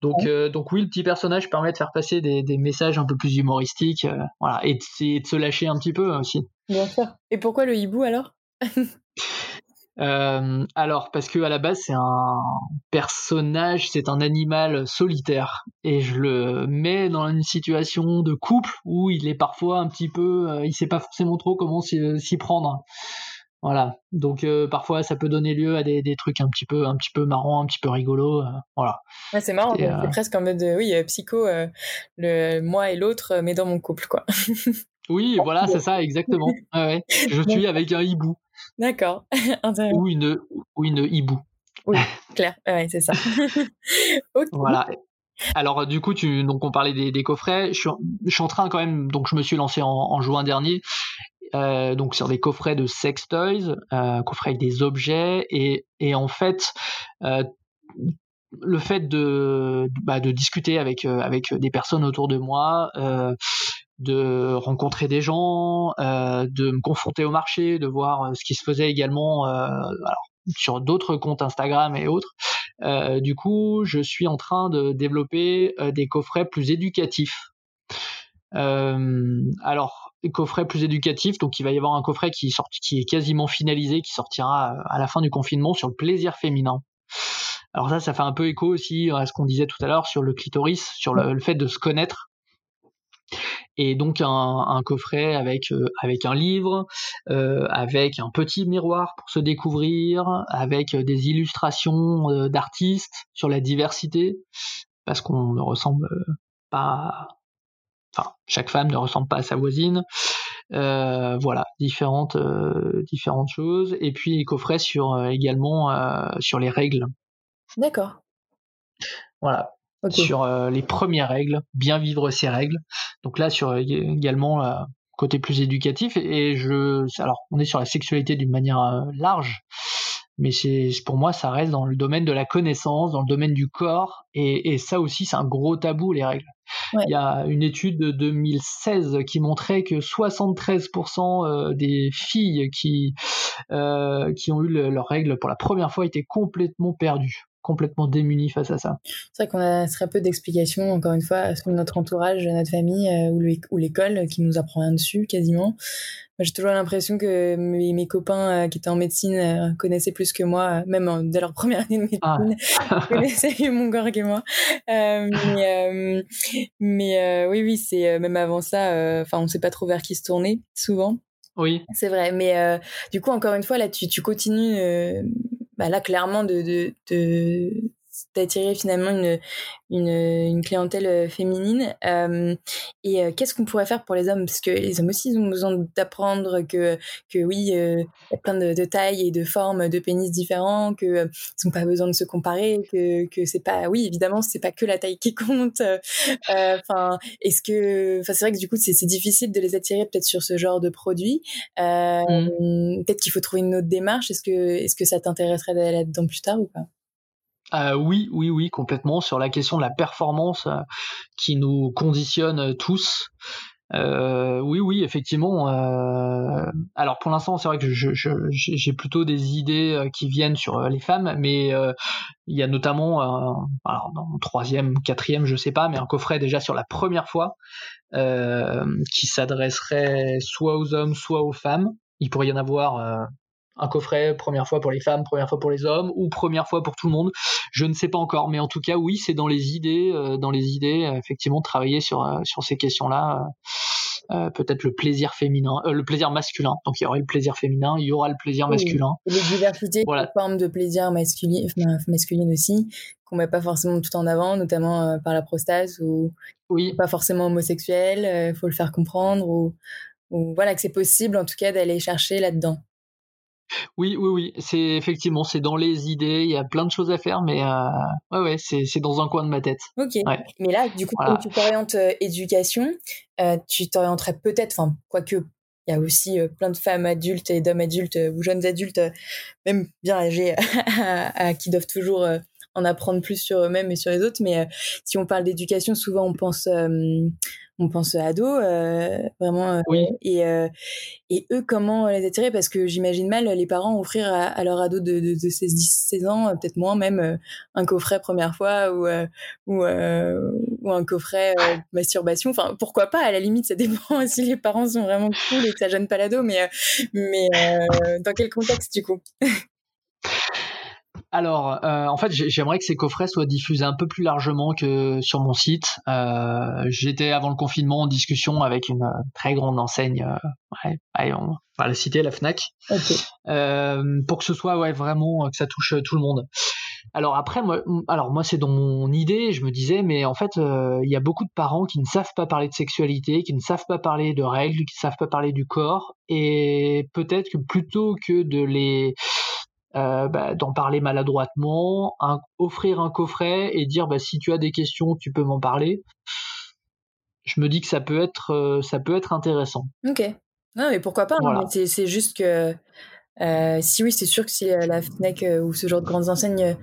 Donc, euh, donc oui, le petit personnage permet de faire passer des, des messages un peu plus humoristiques, voilà, et de, de, se lâcher un petit peu aussi. Bien sûr. Et pourquoi le hibou alors? [laughs] Alors parce que à la base c'est un personnage, c'est un animal solitaire, et je le mets dans une situation de couple où il est parfois un petit peu, il sait pas forcément trop comment s'y prendre. Voilà. Donc euh, parfois ça peut donner lieu à des, des, trucs un petit peu un petit peu marrants, un petit peu rigolos. Euh, voilà. Ouais, c'est marrant. C'est euh, presque en mode oui psycho, le moi et l'autre, mais dans mon couple quoi. [laughs] oui, voilà, c'est ça exactement. ouais, Je [laughs] suis avec un hibou. D'accord. [laughs] ou une ou une hibou. Oui, clair. Ouais, c'est ça. Voilà. Alors du coup, tu, donc on parlait des, des coffrets. Je suis, je suis, en train quand même, donc je me suis lancé en, en juin dernier euh, donc sur des coffrets de sex toys, euh, coffrets avec des objets, et, en fait, euh, le fait de, bah, discuter avec, euh, avec des personnes autour de moi, de rencontrer des gens, de me confronter au marché, de voir ce qui se faisait également sur d'autres comptes Instagram et autres. du coup, je suis en train de développer des coffrets plus éducatifs. Alors, coffret plus éducatif. Donc il va y avoir un coffret qui, sort, qui est quasiment finalisé, qui sortira à la fin du confinement sur le plaisir féminin. Alors ça, ça fait un peu écho aussi à ce qu'on disait tout à l'heure sur le clitoris, sur le, fait de se connaître. Et donc un, un coffret avec euh, avec un livre, euh, avec un petit miroir pour se découvrir, avec des illustrations euh, d'artistes sur la diversité, parce qu'on ne ressemble pas enfin, chaque femme ne ressemble pas à sa voisine. Euh, voilà, différentes, euh, différentes choses. Et puis les coffrets sur euh, également sur les règles. D'accord. Voilà. Sur les premières règles, bien vivre ses règles. Donc là, sur également côté plus éducatif. Et je, alors, on est sur la sexualité d'une manière large mais c'est pour moi ça reste dans le domaine de la connaissance, dans le domaine du corps, et, et ça aussi c'est un gros tabou les règles. Il y a une étude de 2016 qui montrait que 73% euh, des filles qui euh, qui ont eu leurs règles pour la première fois étaient complètement perdues complètement démunies face à ça. C'est vrai qu'on a très peu d'explications, encore une fois, sur notre entourage, notre famille euh, ou l'école qui nous apprend rien dessus quasiment j'ai toujours l'impression que mes, mes copains euh, qui étaient en médecine euh, connaissaient plus que moi, euh, même dès leur première année de ah. [laughs] médecine, connaissaient mieux mon corps que moi. mais mais oui, oui, c'est même avant ça. Enfin, on sait pas trop vers qui se tourner souvent. Oui. C'est vrai. Mais du coup, encore une fois, là, tu, tu continues. Bah là, clairement, de, de, de d'attirer finalement une, une, une, clientèle euh, féminine. Euh, et euh, qu'est-ce qu'on pourrait faire pour les hommes? Parce que les hommes aussi, ils ont besoin d'apprendre que, que oui, il y a plein de, de, tailles et de formes de pénis différents, qu'ils n'ont pas besoin de se comparer, que, que c'est pas... Oui, évidemment, c'est pas que la taille qui compte. Enfin, est-ce que... Enfin, c'est vrai que du coup, c'est difficile de les attirer peut-être sur ce genre de produit. Mmh. Peut-être qu'il faut trouver une autre démarche. Est-ce que, est -ce que ça t'intéresserait d'aller là-dedans plus tard ou pas? Euh, oui, oui, oui, complètement sur la question de la performance euh, qui nous conditionne tous. Euh, oui, oui, effectivement. Euh, alors pour l'instant, c'est vrai que j'ai je, plutôt des idées euh, qui viennent sur les femmes, mais il y a notamment, alors dans le troisième, quatrième, je sais pas, mais un coffret déjà sur la première fois qui s'adresserait soit aux hommes, soit aux femmes. Il pourrait y en avoir un coffret première fois pour les femmes, première fois pour les hommes, ou première fois pour tout le monde. Je ne sais pas encore, mais en tout cas, oui, c'est dans les idées, euh, dans les idées, euh, effectivement, de travailler sur euh, sur ces questions-là. peut-être le plaisir féminin, le plaisir masculin. Donc il y aura le plaisir féminin, il y aura le plaisir masculin. Et les diversités voilà. formes de plaisir masculin, masculine aussi, qu'on met pas forcément tout en avant, notamment par la prostate ou oui. pas forcément homosexuel. Il faut le faire comprendre ou, ou voilà que c'est possible en tout cas d'aller chercher là-dedans. Oui, oui, oui. C'est effectivement, c'est dans les idées. Il y a plein de choses à faire, mais euh, ouais, ouais, c'est, c'est dans un coin de ma tête. Ok. Mais là, du coup, quand tu t'orientes euh, éducation, euh, tu t'orienterais peut-être, enfin, quoique, il y a aussi plein de femmes adultes et d'hommes adultes ou jeunes adultes, même bien âgés, [laughs] à, qui doivent toujours en apprendre plus sur eux-mêmes et sur les autres. Mais si on parle d'éducation, souvent on pense on pense ados, euh, vraiment. Euh, oui. Et, euh, et eux, comment les attirer? Parce que j'imagine mal les parents offrir à, à leur ado de, de, de 16, 16 ans, peut-être moins même, un coffret première fois ou, ou, ou un coffret masturbation. Enfin, pourquoi pas? À la limite, ça [laughs] dépend si les parents sont vraiment cool et que ça gêne pas l'ado. Mais, mais dans quel contexte du coup? [laughs] alors, euh, en fait, j'aimerais que ces coffrets soient diffusés un peu plus largement que sur mon site. Euh, J'étais avant le confinement en discussion avec une très grande enseigne, euh, ouais, on va la citer, la Fnac, euh, pour que ce soit ouais vraiment que ça touche tout le monde. Alors après, moi, alors moi, c'est dans mon idée. Je me disais, mais en fait, euh, il y a beaucoup de parents qui ne savent pas parler de sexualité, qui ne savent pas parler de règles, qui ne savent pas parler du corps, et peut-être que plutôt que de les euh, bah, d'en parler maladroitement, offrir un coffret et dire bah, si tu as des questions, tu peux m'en parler. Je me dis que ça peut être, euh, ça peut être intéressant. Ok. Non, mais pourquoi pas hein, C'est juste que euh, si oui, c'est sûr que si la Fnac ou ce genre de grandes enseignes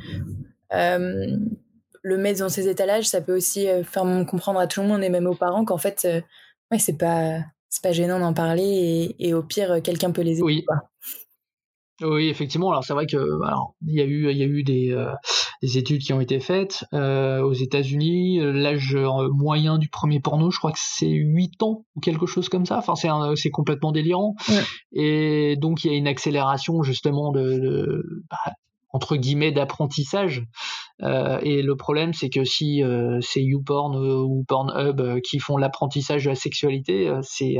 le met dans ses étalages, ça peut aussi faire comprendre à tout le monde et même aux parents qu'en fait, ouais, c'est pas c'est pas gênant d'en parler et, au pire quelqu'un peut les aider. Oui. Oui, effectivement. Alors c'est vrai que alors il y a eu il y a eu des, euh, des études qui ont été faites euh, aux États-Unis. L'âge euh, moyen du premier porno, je crois que c'est 8 ans ou quelque chose comme ça. Enfin c'est c'est complètement délirant. Et donc il y a une accélération justement de, de bah, entre guillemets d'apprentissage. Euh, et le problème, c'est que si euh, c'est YouPorn ou Pornhub euh, qui font l'apprentissage de la sexualité, c'est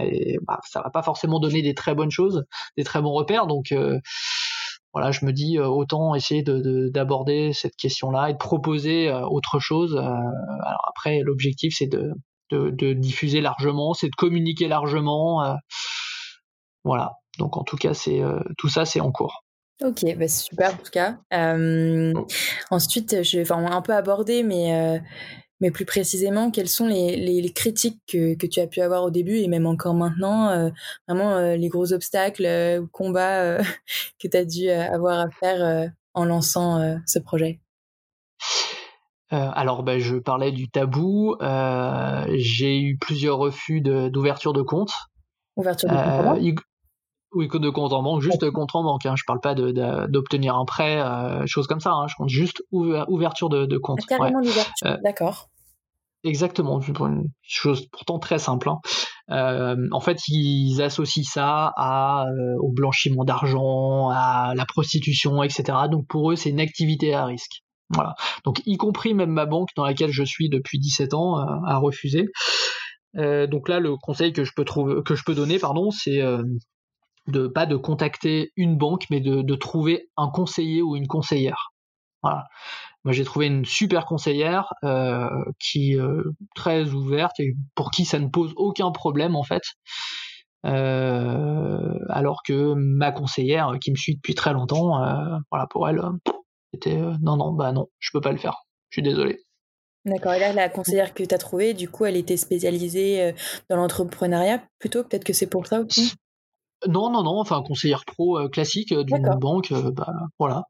bah, ça va pas forcément donner des très bonnes choses, des très bons repères. Donc voilà, je me dis autant essayer d'aborder cette question-là et de proposer autre chose. alors après, l'objectif, c'est de, de, diffuser largement, c'est de communiquer largement. voilà. Donc en tout cas, c'est tout ça, c'est en cours. Ok, bah super en tout cas. Euh, ensuite, je vais un peu aborder, mais, euh, mais plus précisément, quelles sont les, les, critiques que, que, tu as pu avoir au début et même encore maintenant, euh, vraiment les gros obstacles ou combats [laughs] que tu as dû avoir à faire en lançant ce projet? Alors, bah, je parlais du tabou. j'ai eu plusieurs refus d'ouverture de, compte. Ouverture de compte oui, de compte en banque, juste compte en banque. Hein. Je parle pas d'obtenir un prêt, euh, chose comme ça. Hein. Je compte juste ouverture de, de compte. Ah, carrément l'ouverture, euh, d'accord. Exactement, une chose pourtant très simple. Hein. Euh, en fait, ils associent ça à, au blanchiment d'argent, à la prostitution, etc. Donc pour eux, c'est une activité à risque. Voilà. Donc y compris même ma banque dans laquelle je suis depuis 17 ans a refusé. donc là, le conseil que je peux trouver, que je peux donner, pardon, c'est de pas de contacter une banque, mais de, trouver un conseiller ou une conseillère. Voilà. Moi, j'ai trouvé une super conseillère euh, qui euh, très ouverte et pour qui ça ne pose aucun problème en fait. Euh, alors que ma conseillère, qui me suit depuis très longtemps, voilà, pour elle, c'était non, non, bah non, je peux pas le faire. Je suis désolé. D'accord. Et là, la conseillère que tu as trouvée, du coup, elle était spécialisée dans l'entrepreneuriat plutôt? Peut-être que c'est pour ça aussi non, non, non, enfin conseillère pro euh, classique euh, d'une banque, euh, bah, voilà.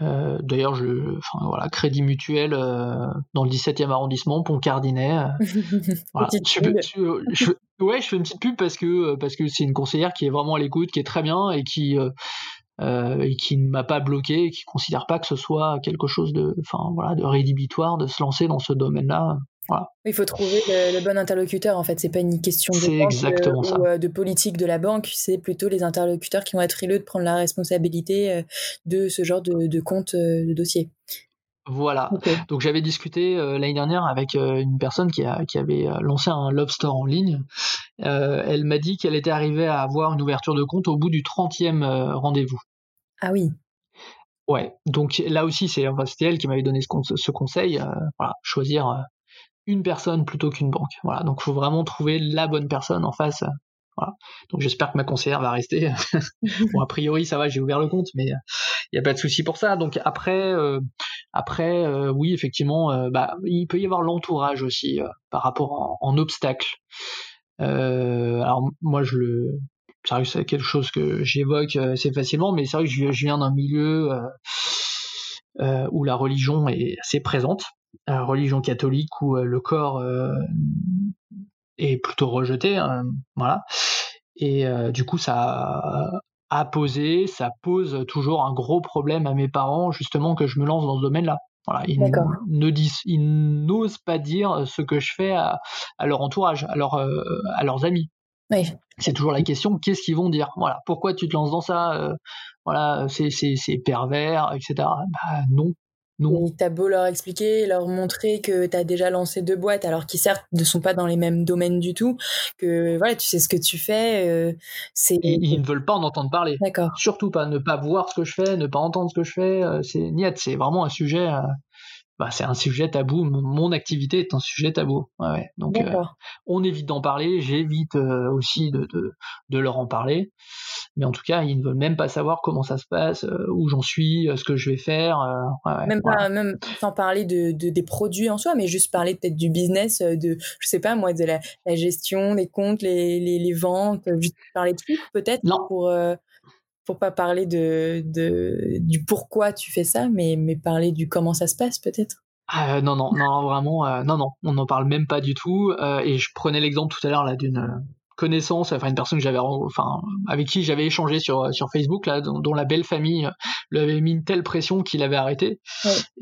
D'ailleurs, je, enfin voilà, Crédit Mutuel dans le 17e arrondissement, Pont Cardinet. [laughs] voilà. je, ouais, je fais une petite pub parce que parce que c'est une conseillère qui est vraiment à l'écoute, qui est très bien et qui et qui ne m'a pas bloqué, et qui considère pas que ce soit quelque chose de, enfin voilà, de rédhibitoire de se lancer dans ce domaine-là. Il faut trouver le, bon interlocuteur, en fait. C'est pas une question de, banque, ou euh, de politique de la banque, c'est plutôt les interlocuteurs qui vont être frileux de prendre la responsabilité euh, de ce genre de, compte, euh, de dossier. Voilà. Donc j'avais discuté l'année dernière avec une personne qui, qui avait lancé un Lobster en ligne. elle m'a dit qu'elle était arrivée à avoir une ouverture de compte au bout du 30e rendez-vous. Ah oui. Ouais, donc là aussi, c'est c'était elle qui m'avait donné ce, ce conseil. voilà, choisir une personne plutôt qu'une banque. Voilà, donc il faut vraiment trouver la bonne personne en face. Voilà. Donc j'espère que ma conseillère va rester. [laughs] bon, a priori, ça va, j'ai ouvert le compte, mais il n'y a pas de souci pour ça. Donc après, après, oui, effectivement, bah, il peut y avoir l'entourage aussi par rapport en, en obstacle. alors moi, je le, c'est vrai que c'est quelque chose que j'évoque assez facilement, mais c'est vrai que je, je viens d'un milieu euh, où la religion est assez présente, religion catholique où euh, le corps euh, est plutôt rejeté, hein, voilà. Et du coup, ça a posé, ça pose toujours un gros problème à mes parents, justement, que je me lance dans ce domaine-là. Voilà, ils ne disent, ils n'osent pas dire ce que je fais à, leur entourage, à, à leurs amis. Oui. C'est toujours la question, qu'est-ce qu'ils vont dire? Voilà, pourquoi tu te lances dans ça? Voilà, c'est, c'est, pervers, etc. Bah non. Non. T'as beau leur expliquer, leur montrer que t'as déjà lancé deux boîtes, alors qu'ils certes ne sont pas dans les mêmes domaines du tout, que voilà, tu sais ce que tu fais. Euh, c'est. Ils, ne veulent pas en entendre parler. D'accord. Surtout pas, ne pas voir ce que je fais, ne pas entendre ce que je fais. Euh, c'est niet, c'est vraiment un sujet. Bah, c'est un sujet tabou. Mon, activité est un sujet tabou. Ouais, Donc, euh, on évite d'en parler. J'évite euh, aussi de, de, de, leur en parler. Mais en tout cas, ils ne veulent même pas savoir comment ça se passe, euh, où j'en suis, ce que je vais faire. même pas, même sans parler de, de, des produits en soi, mais juste parler peut-être du business, de, je sais pas moi, de la, la gestion des comptes, les, les, les ventes, juste parler de tout peut-être pour pour pas parler de, de, du pourquoi tu fais ça, mais, mais parler du comment ça se passe peut-être. Ah, non, non, non, vraiment, euh, non, non, on n'en parle même pas du tout. Euh, et je prenais l'exemple tout à l'heure là d'une connaissance, enfin une personne que j'avais, enfin avec qui j'avais échangé sur sur Facebook là, dont, la belle famille lui avait mis une telle pression qu'il avait arrêté.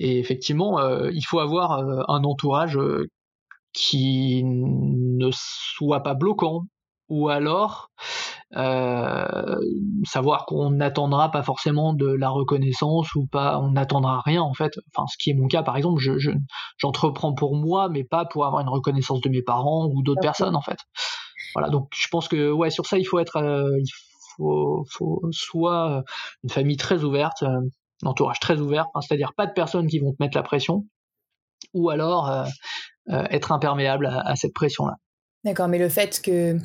Et effectivement, il faut avoir un entourage qui ne soit pas bloquant, ou alors euh, savoir qu'on n'attendra pas forcément de la reconnaissance ou pas, on n'attendra rien en fait. Enfin, ce qui est mon cas par exemple, je, j'entreprends pour moi, mais pas pour avoir une reconnaissance de mes parents ou d'autres personnes en fait. Voilà, donc je pense que ouais, sur ça il faut être, euh, il faut, faut, soit une famille très ouverte, euh, un entourage très ouvert, c'est-à-dire pas de personnes qui vont te mettre la pression, ou alors euh, être imperméable à, à cette pression là. D'accord, mais le fait que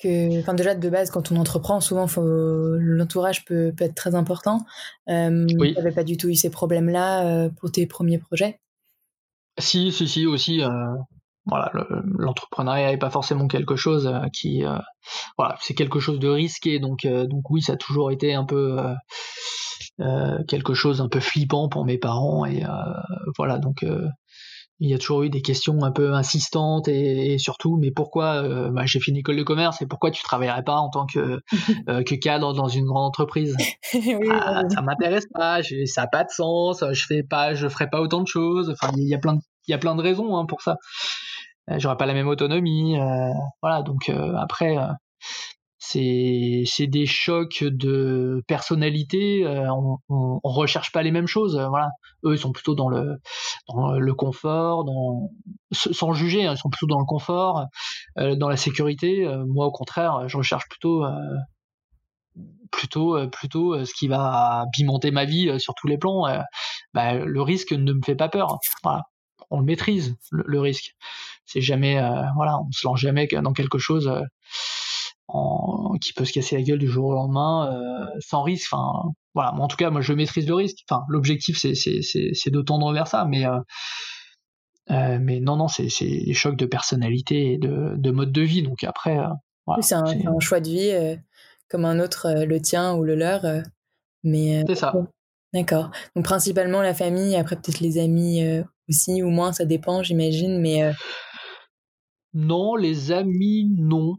que, enfin déjà de base, quand on entreprend, souvent l'entourage peut, peut, être très important. Euh, oui. Tu n'avais pas du tout eu ces problèmes-là pour tes premiers projets? Si, si, si aussi. Euh, voilà, l'entrepreneuriat n'est pas forcément quelque chose euh, qui, voilà, c'est quelque chose de risqué. Donc, donc oui, ça a toujours été un peu quelque chose un peu flippant pour mes parents et voilà, donc il y a toujours eu des questions un peu insistantes et, surtout, mais pourquoi euh, bah, j'ai fait une école de commerce et pourquoi tu travaillerais pas en tant que, [laughs] euh, que cadre dans une grande entreprise? Ah, Ça m'intéresse pas, ça a pas de sens, je fais pas, je ferai pas autant de choses. Enfin, il y a plein de, il y a plein de raisons hein, pour ça. Euh, j'aurais pas la même autonomie, voilà. Donc après, c'est des chocs de personnalité. Euh, on, on, recherche pas les mêmes choses. Euh, voilà, eux ils sont plutôt dans le dans le confort, dans sans juger, hein, ils sont plutôt dans le confort, euh, dans la sécurité. moi au contraire, je recherche plutôt plutôt plutôt ce qui va pimenter ma vie sur tous les plans. Bah, le risque ne me fait pas peur. Voilà, on le maîtrise le, risque. C'est jamais voilà, on se lance jamais dans quelque chose qui peut se casser la gueule du jour au lendemain euh, sans risque. Enfin, voilà. en tout cas, moi, je maîtrise le risque. Enfin, l'objectif, c'est c'est de tendre vers ça, mais euh, euh, mais non, non, c'est des chocs de personnalité et de, de mode de vie. Donc après, voilà, c'est un, un, choix de vie comme un autre, le tien ou le leur. mais c'est ça. D'accord. Donc principalement la famille, après peut-être les amis aussi, ou moins, ça dépend, j'imagine. Mais non, les amis, non.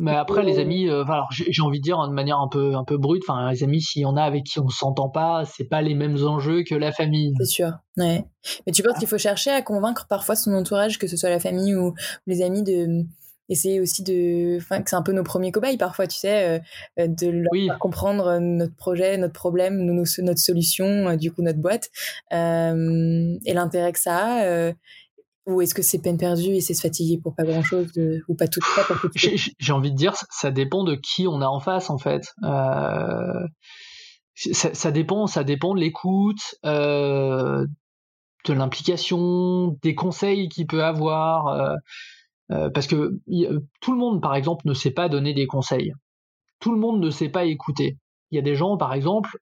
Mais après, les amis, euh, alors j'ai envie de dire de manière un peu un peu brute, enfin les amis, s'il y en a avec qui on s'entend pas, c'est pas les mêmes enjeux que la famille. C'est sûr. Ouais. Mais tu penses qu'il faut chercher à convaincre parfois son entourage, que ce soit la famille ou les amis, de essayer aussi de, enfin que c'est un peu nos premiers cobayes parfois, tu sais, euh, de leur faire comprendre notre projet, notre problème, notre solution, euh, du coup notre boîte et l'intérêt que ça a ou est-ce que c'est peine perdue et c'est se fatiguer pour pas grand chose ou pas tout ça J'ai envie de dire, ça dépend de qui on a en face en fait. Euh, ça, dépend, ça dépend de l'écoute, euh, de l'implication, des conseils qu'il peut avoir. Euh, parce que tout le monde, par exemple, ne sait pas donner des conseils. Tout le monde ne sait pas écouter. Il y a des gens, par exemple,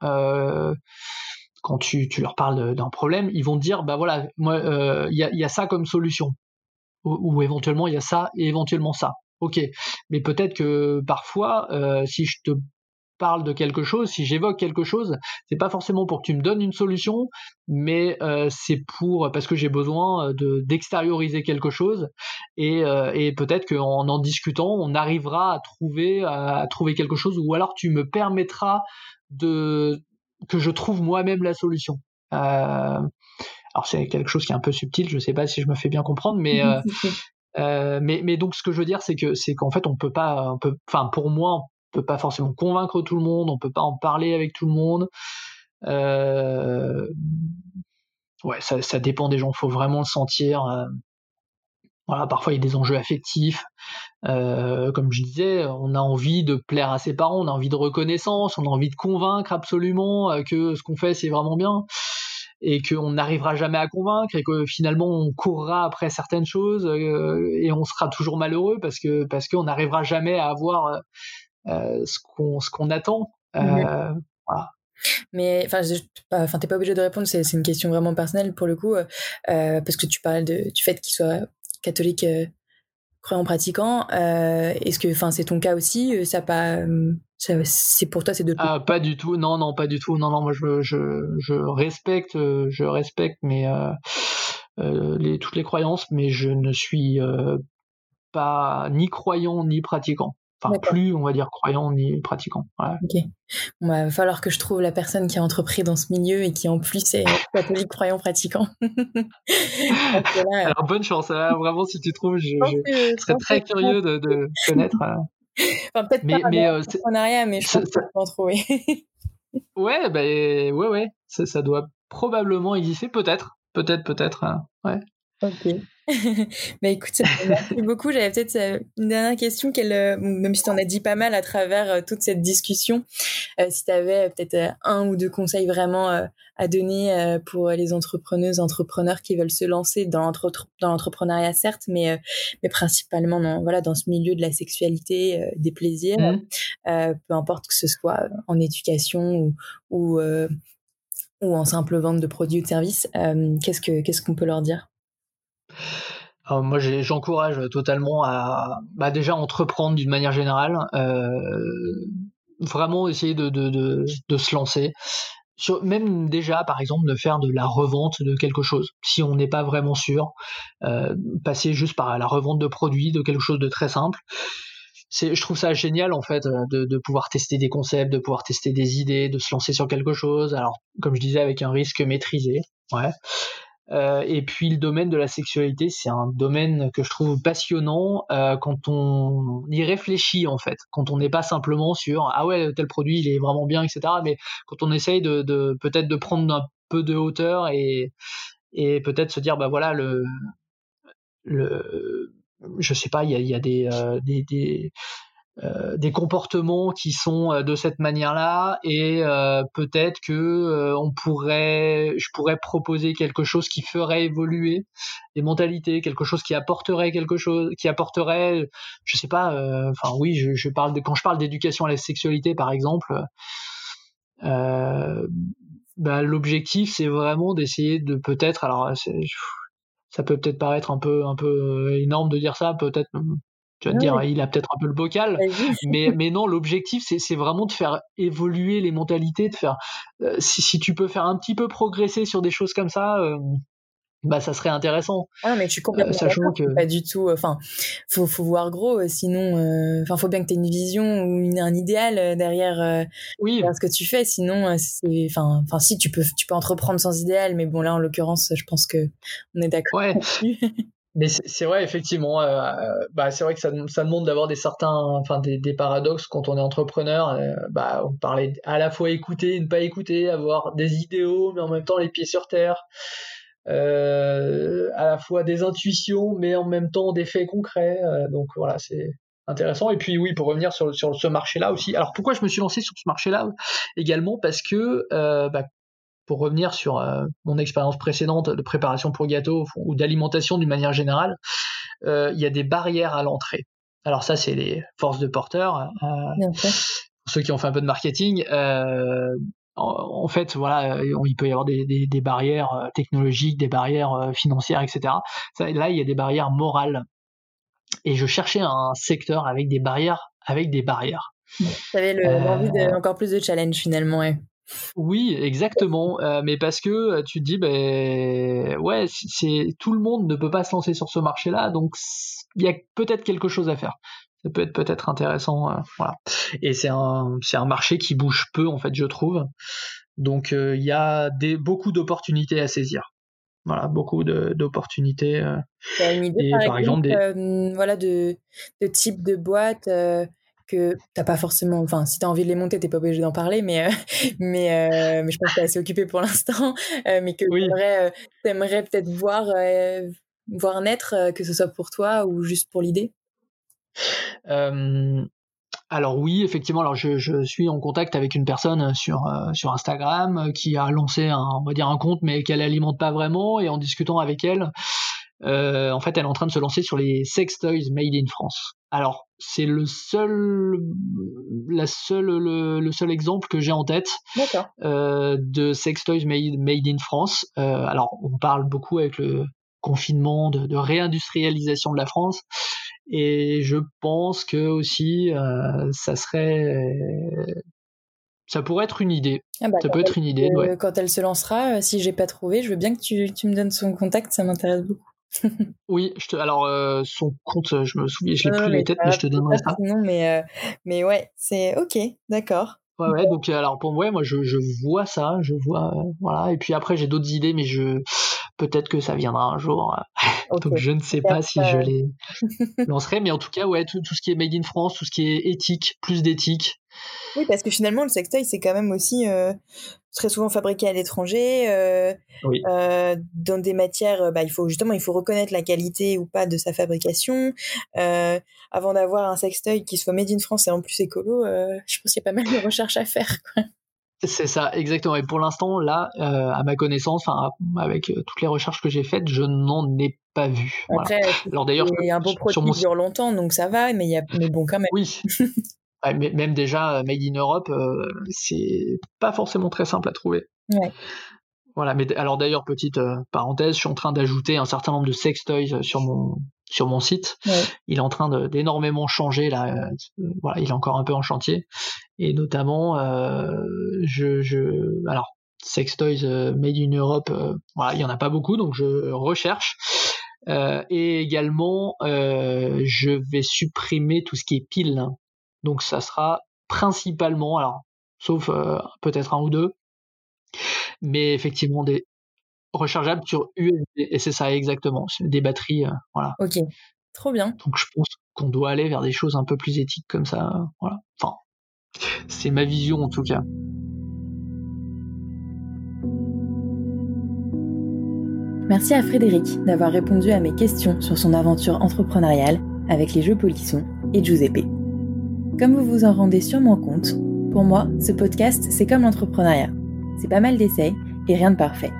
quand tu, tu, leur parles d'un problème, ils vont te dire, bah voilà, moi, il y a, y, a, ça comme solution, ou, ou, éventuellement il y a ça et éventuellement ça. Ok, mais peut-être que parfois, si je te parle de quelque chose, si j'évoque quelque chose, c'est pas forcément pour que tu me donnes une solution, mais euh, c'est pour parce que j'ai besoin de d'extérioriser quelque chose et, euh, et peut-être qu'en en discutant, on arrivera à trouver à trouver quelque chose ou alors tu me permettras de que je trouve moi-même la solution. Euh, alors c'est quelque chose qui est un peu subtil, je sais pas si je me fais bien comprendre, mais euh, [laughs] mais, mais donc ce que je veux dire c'est que c'est qu'en fait on peut pas, on peut, enfin pour moi peut pas forcément convaincre tout le monde, on peut pas en parler avec tout le monde. Euh, ouais, ça, ça, dépend des gens, faut vraiment le sentir. Euh, voilà, parfois il y a des enjeux affectifs. Euh, comme je disais, on a envie de plaire à ses parents, on a envie de reconnaissance, on a envie de convaincre absolument que ce qu'on fait c'est vraiment bien et qu'on n'arrivera jamais à convaincre et que finalement on courra après certaines choses et on sera toujours malheureux parce que parce qu'on n'arrivera jamais à avoir euh, ce qu'on ce qu'on attend. Euh, voilà. Mais enfin, enfin, t'es pas obligé de répondre. C'est une question vraiment personnelle pour le coup, euh, parce que tu parles de, du fait qu'il soit catholique croyant pratiquant. Est-ce que, enfin, c'est ton cas aussi Ça pas, c'est pour toi, c'est de. Ah, pas du tout. Non, non, pas du tout. Non, non. Moi, je, je, je respecte, je respecte, les, toutes les croyances, mais je ne suis pas ni croyant ni pratiquant. Enfin, plus, on va dire, croyant ni pratiquant. Ok. Bon, bah, va falloir que je trouve la personne qui a entrepris dans ce milieu et qui en plus est catholique, croyant, pratiquant. [laughs] Alors, bonne chance. Hein. vraiment, si tu trouves, je, serais très curieux de, de connaître. Euh. [laughs] Enfin, peut-être mais, pas mais, euh, mais je pense que en trouver. [laughs] ouais, bah, ouais, ouais. Ça, ça, doit probablement exister, peut-être. Peut-être, peut-être. Hein. Ouais. Ok. [laughs] bah écoute, merci beaucoup. J'avais peut-être euh, une dernière question, qu'elle, euh, même si tu en as dit pas mal à travers euh, toute cette discussion, si tu avais peut-être un ou deux conseils vraiment à donner pour les entrepreneuses, entrepreneurs qui veulent se lancer dans, dans l'entrepreneuriat, certes, mais, mais principalement dans, voilà, dans ce milieu de la sexualité, des plaisirs, mmh. peu importe que ce soit en éducation ou, ou, ou en simple vente de produits ou de services, qu'est-ce, que, qu'est-ce qu'on peut leur dire? Moi, j'encourage totalement à bah déjà entreprendre d'une manière générale, euh, vraiment essayer de, se lancer. Même déjà, par exemple, de faire de la revente de quelque chose, si on n'est pas vraiment sûr, euh, passer juste par la revente de produits, de quelque chose de très simple. Je trouve ça génial en fait de, de pouvoir tester des concepts, de pouvoir tester des idées, de se lancer sur quelque chose. Alors, comme je disais, avec un risque maîtrisé. Ouais. Euh, et puis le domaine de la sexualité, c'est un domaine que je trouve passionnant euh, quand on y réfléchit en fait, quand on n'est pas simplement sur ah ouais tel produit il est vraiment bien etc. Mais quand on essaye de, peut-être de prendre un peu de hauteur et et peut-être se dire bah voilà le le je sais pas il y a, a des, euh, des, des euh, des comportements qui sont euh, de cette manière-là et euh, peut-être que on pourrait je pourrais proposer quelque chose qui ferait évoluer les mentalités quelque chose qui apporterait quelque chose qui apporterait je sais pas enfin oui je, je, parle de quand je parle d'éducation à la sexualité par exemple bah, l'objectif c'est vraiment d'essayer de peut-être alors ça peut peut-être paraître un peu un peu énorme de dire ça peut-être tu vas te dire, il a peut-être un peu le bocal, [laughs] mais, mais non, l'objectif, c'est vraiment de faire évoluer les mentalités, de faire, euh, si, si, tu peux faire un petit peu progresser sur des choses comme ça, euh, bah ça serait intéressant. Ah mais je suis complètement euh, sachant que pas du tout. Enfin, faut faut voir gros, sinon, enfin faut bien que tu aies une vision ou une, un idéal derrière, oui. ce que tu fais. Sinon, c'est, enfin, enfin si tu peux tu peux entreprendre sans idéal, mais bon là en l'occurrence, je pense que on est d'accord. Ouais. [laughs] Mais c'est vrai, effectivement. Euh, euh, bah, c'est vrai que ça, ça demande d'avoir des certains, enfin des, des, paradoxes quand on est entrepreneur. Euh, bah, on parlait à la fois écouter et ne pas écouter, avoir des idéaux, mais en même temps les pieds sur terre. Euh, à la fois des intuitions, mais en même temps des faits concrets. donc voilà, c'est intéressant. Et puis oui, pour revenir sur, sur ce marché-là aussi. Alors pourquoi je me suis lancé sur ce marché-là également? Parce que bah, pour revenir sur euh, mon expérience précédente de préparation pour gâteau ou d'alimentation d'une manière générale, il y a des barrières à l'entrée. Alors ça, c'est les forces de porteur. ceux qui ont fait un peu de marketing, en fait, voilà, il peut y avoir des, des, barrières technologiques, des barrières financières, etc. là, il y a des barrières morales. Et je cherchais un secteur avec des barrières, avec des barrières. Tu avais l'envie de encore plus de challenge finalement, ouais. Oui, exactement. Euh, mais parce que euh, tu te dis, ben ouais, c'est tout le monde ne peut pas se lancer sur ce marché-là, donc il y a peut-être quelque chose à faire. Ça peut être peut-être intéressant, euh, voilà. Et c'est un c'est un marché qui bouge peu en fait, je trouve. Donc il y a des beaucoup d'opportunités à saisir. Voilà, beaucoup d'opportunités. une idée, par, exemple, voilà, de, de type de boîte que t'as pas forcément, enfin, si t'as envie de les monter, t'es pas obligé d'en parler, mais, euh, [laughs] mais, euh, mais je pense que t'es assez occupé pour l'instant, [laughs] euh, mais que oui. t'aimerais, peut-être voir, voir naître, que ce soit pour toi ou juste pour l'idée? alors oui, effectivement, alors je, je, suis en contact avec une personne sur, sur Instagram qui a lancé un, on va dire un compte, mais qu'elle alimente pas vraiment, et en discutant avec elle, euh, en fait, elle est en train de se lancer sur les sex toys made in France. Alors, c'est le seul, la seule, le, seul exemple que j'ai en tête euh, de sex toys made, made in France. Euh, alors, on parle beaucoup avec le confinement de, de, réindustrialisation de la France, et je pense que aussi, euh, ça serait ça pourrait être une idée. Ah bah, ça peut être une idée. Ouais. Quand elle se lancera, si j'ai pas trouvé, je veux bien que tu, tu me donnes son contact, ça m'intéresse beaucoup [laughs] oui, je te, alors euh, son compte, euh, je me souviens, je l'ai plus les têtes, mais je te donnerai ça. Non, mais, euh, mais ouais, c'est ok, d'accord. Ouais, ouais, donc alors pour moi, moi je, je vois ça, je vois, voilà, et puis après j'ai d'autres idées, mais je peut-être que ça viendra un jour. [laughs] donc je ne sais pas si je les [laughs] lancerai, mais en tout cas, ouais, tout, tout, ce qui est made in France, tout ce qui est éthique, plus d'éthique. Oui, parce que finalement, le sextoy, c'est quand même aussi très souvent fabriqué à l'étranger, euh, euh, dans des matières, euh, bah, il faut justement, il faut reconnaître la qualité ou pas de sa fabrication. avant d'avoir un sextoy qui soit made in France et en plus écolo, je pense qu'il y a pas mal de recherches à faire. C'est ça, exactement. Et pour l'instant, là, à ma connaissance, avec toutes les recherches que j'ai faites, je n'en ai pas vu. Après, Alors d'ailleurs, un bon produit qui dure longtemps, donc ça va, mais il y a, mais bon quand même. Oui. [laughs] même déjà euh, made in Europe, euh, c'est pas forcément très simple à trouver. Voilà, mais alors d'ailleurs petite euh, parenthèse, je suis en train d'ajouter un certain nombre de sex toys sur mon sur mon site. Il est en train d'énormément changer là. voilà, il est encore un peu en chantier et notamment je, je alors sex toys made in Europe, voilà, il y en a pas beaucoup donc je recherche. et également, je vais supprimer tout ce qui est pile. Donc ça sera principalement, alors sauf euh, peut-être un ou deux, mais effectivement des rechargeables sur USB. Et c'est ça exactement, des batteries, euh, voilà. Ok, trop bien. Donc je pense qu'on doit aller vers des choses un peu plus éthiques comme ça, voilà. Enfin, c'est ma vision en tout cas. Merci à Frédéric d'avoir répondu à mes questions sur son aventure entrepreneuriale avec les jeux Polisson et Giuseppe. Comme vous vous en rendez sûrement compte, pour moi, ce podcast, c'est comme l'entrepreneuriat. C'est pas mal d'essais et rien de parfait.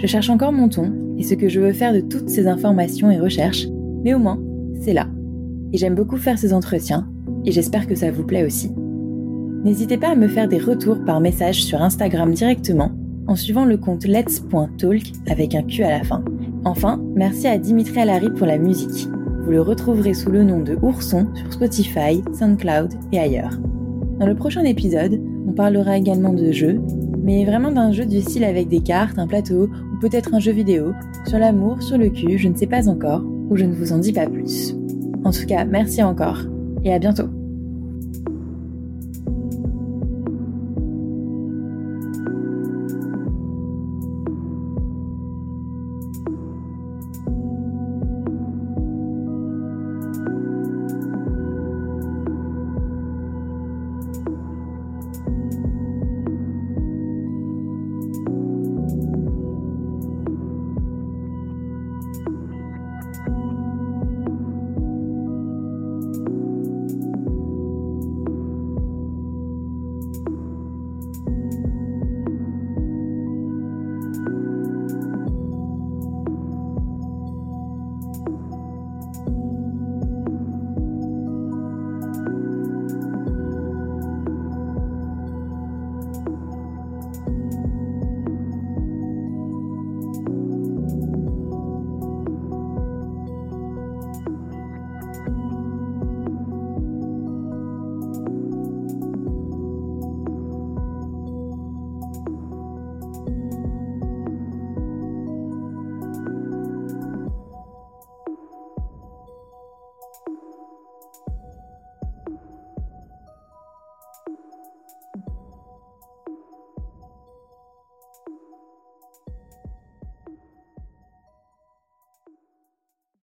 Je cherche encore mon ton et ce que je veux faire de toutes ces informations et recherches, mais au moins, c'est là. Et j'aime beaucoup faire ces entretiens, et j'espère que ça vous plaît aussi. N'hésitez pas à me faire des retours par message sur Instagram directement en suivant le compte let's.talk avec un Q à la fin. Enfin, merci à Dimitri Alary pour la musique. Vous le retrouverez sous le nom de Ourson sur Spotify, SoundCloud et ailleurs. Dans le prochain épisode, on parlera également de jeux, mais vraiment d'un jeu du style avec des cartes, un plateau peut-être un jeu vidéo, sur l'amour, sur le cul, je ne sais pas encore, ou je ne vous en dis pas plus. En tout cas, merci encore et à bientôt.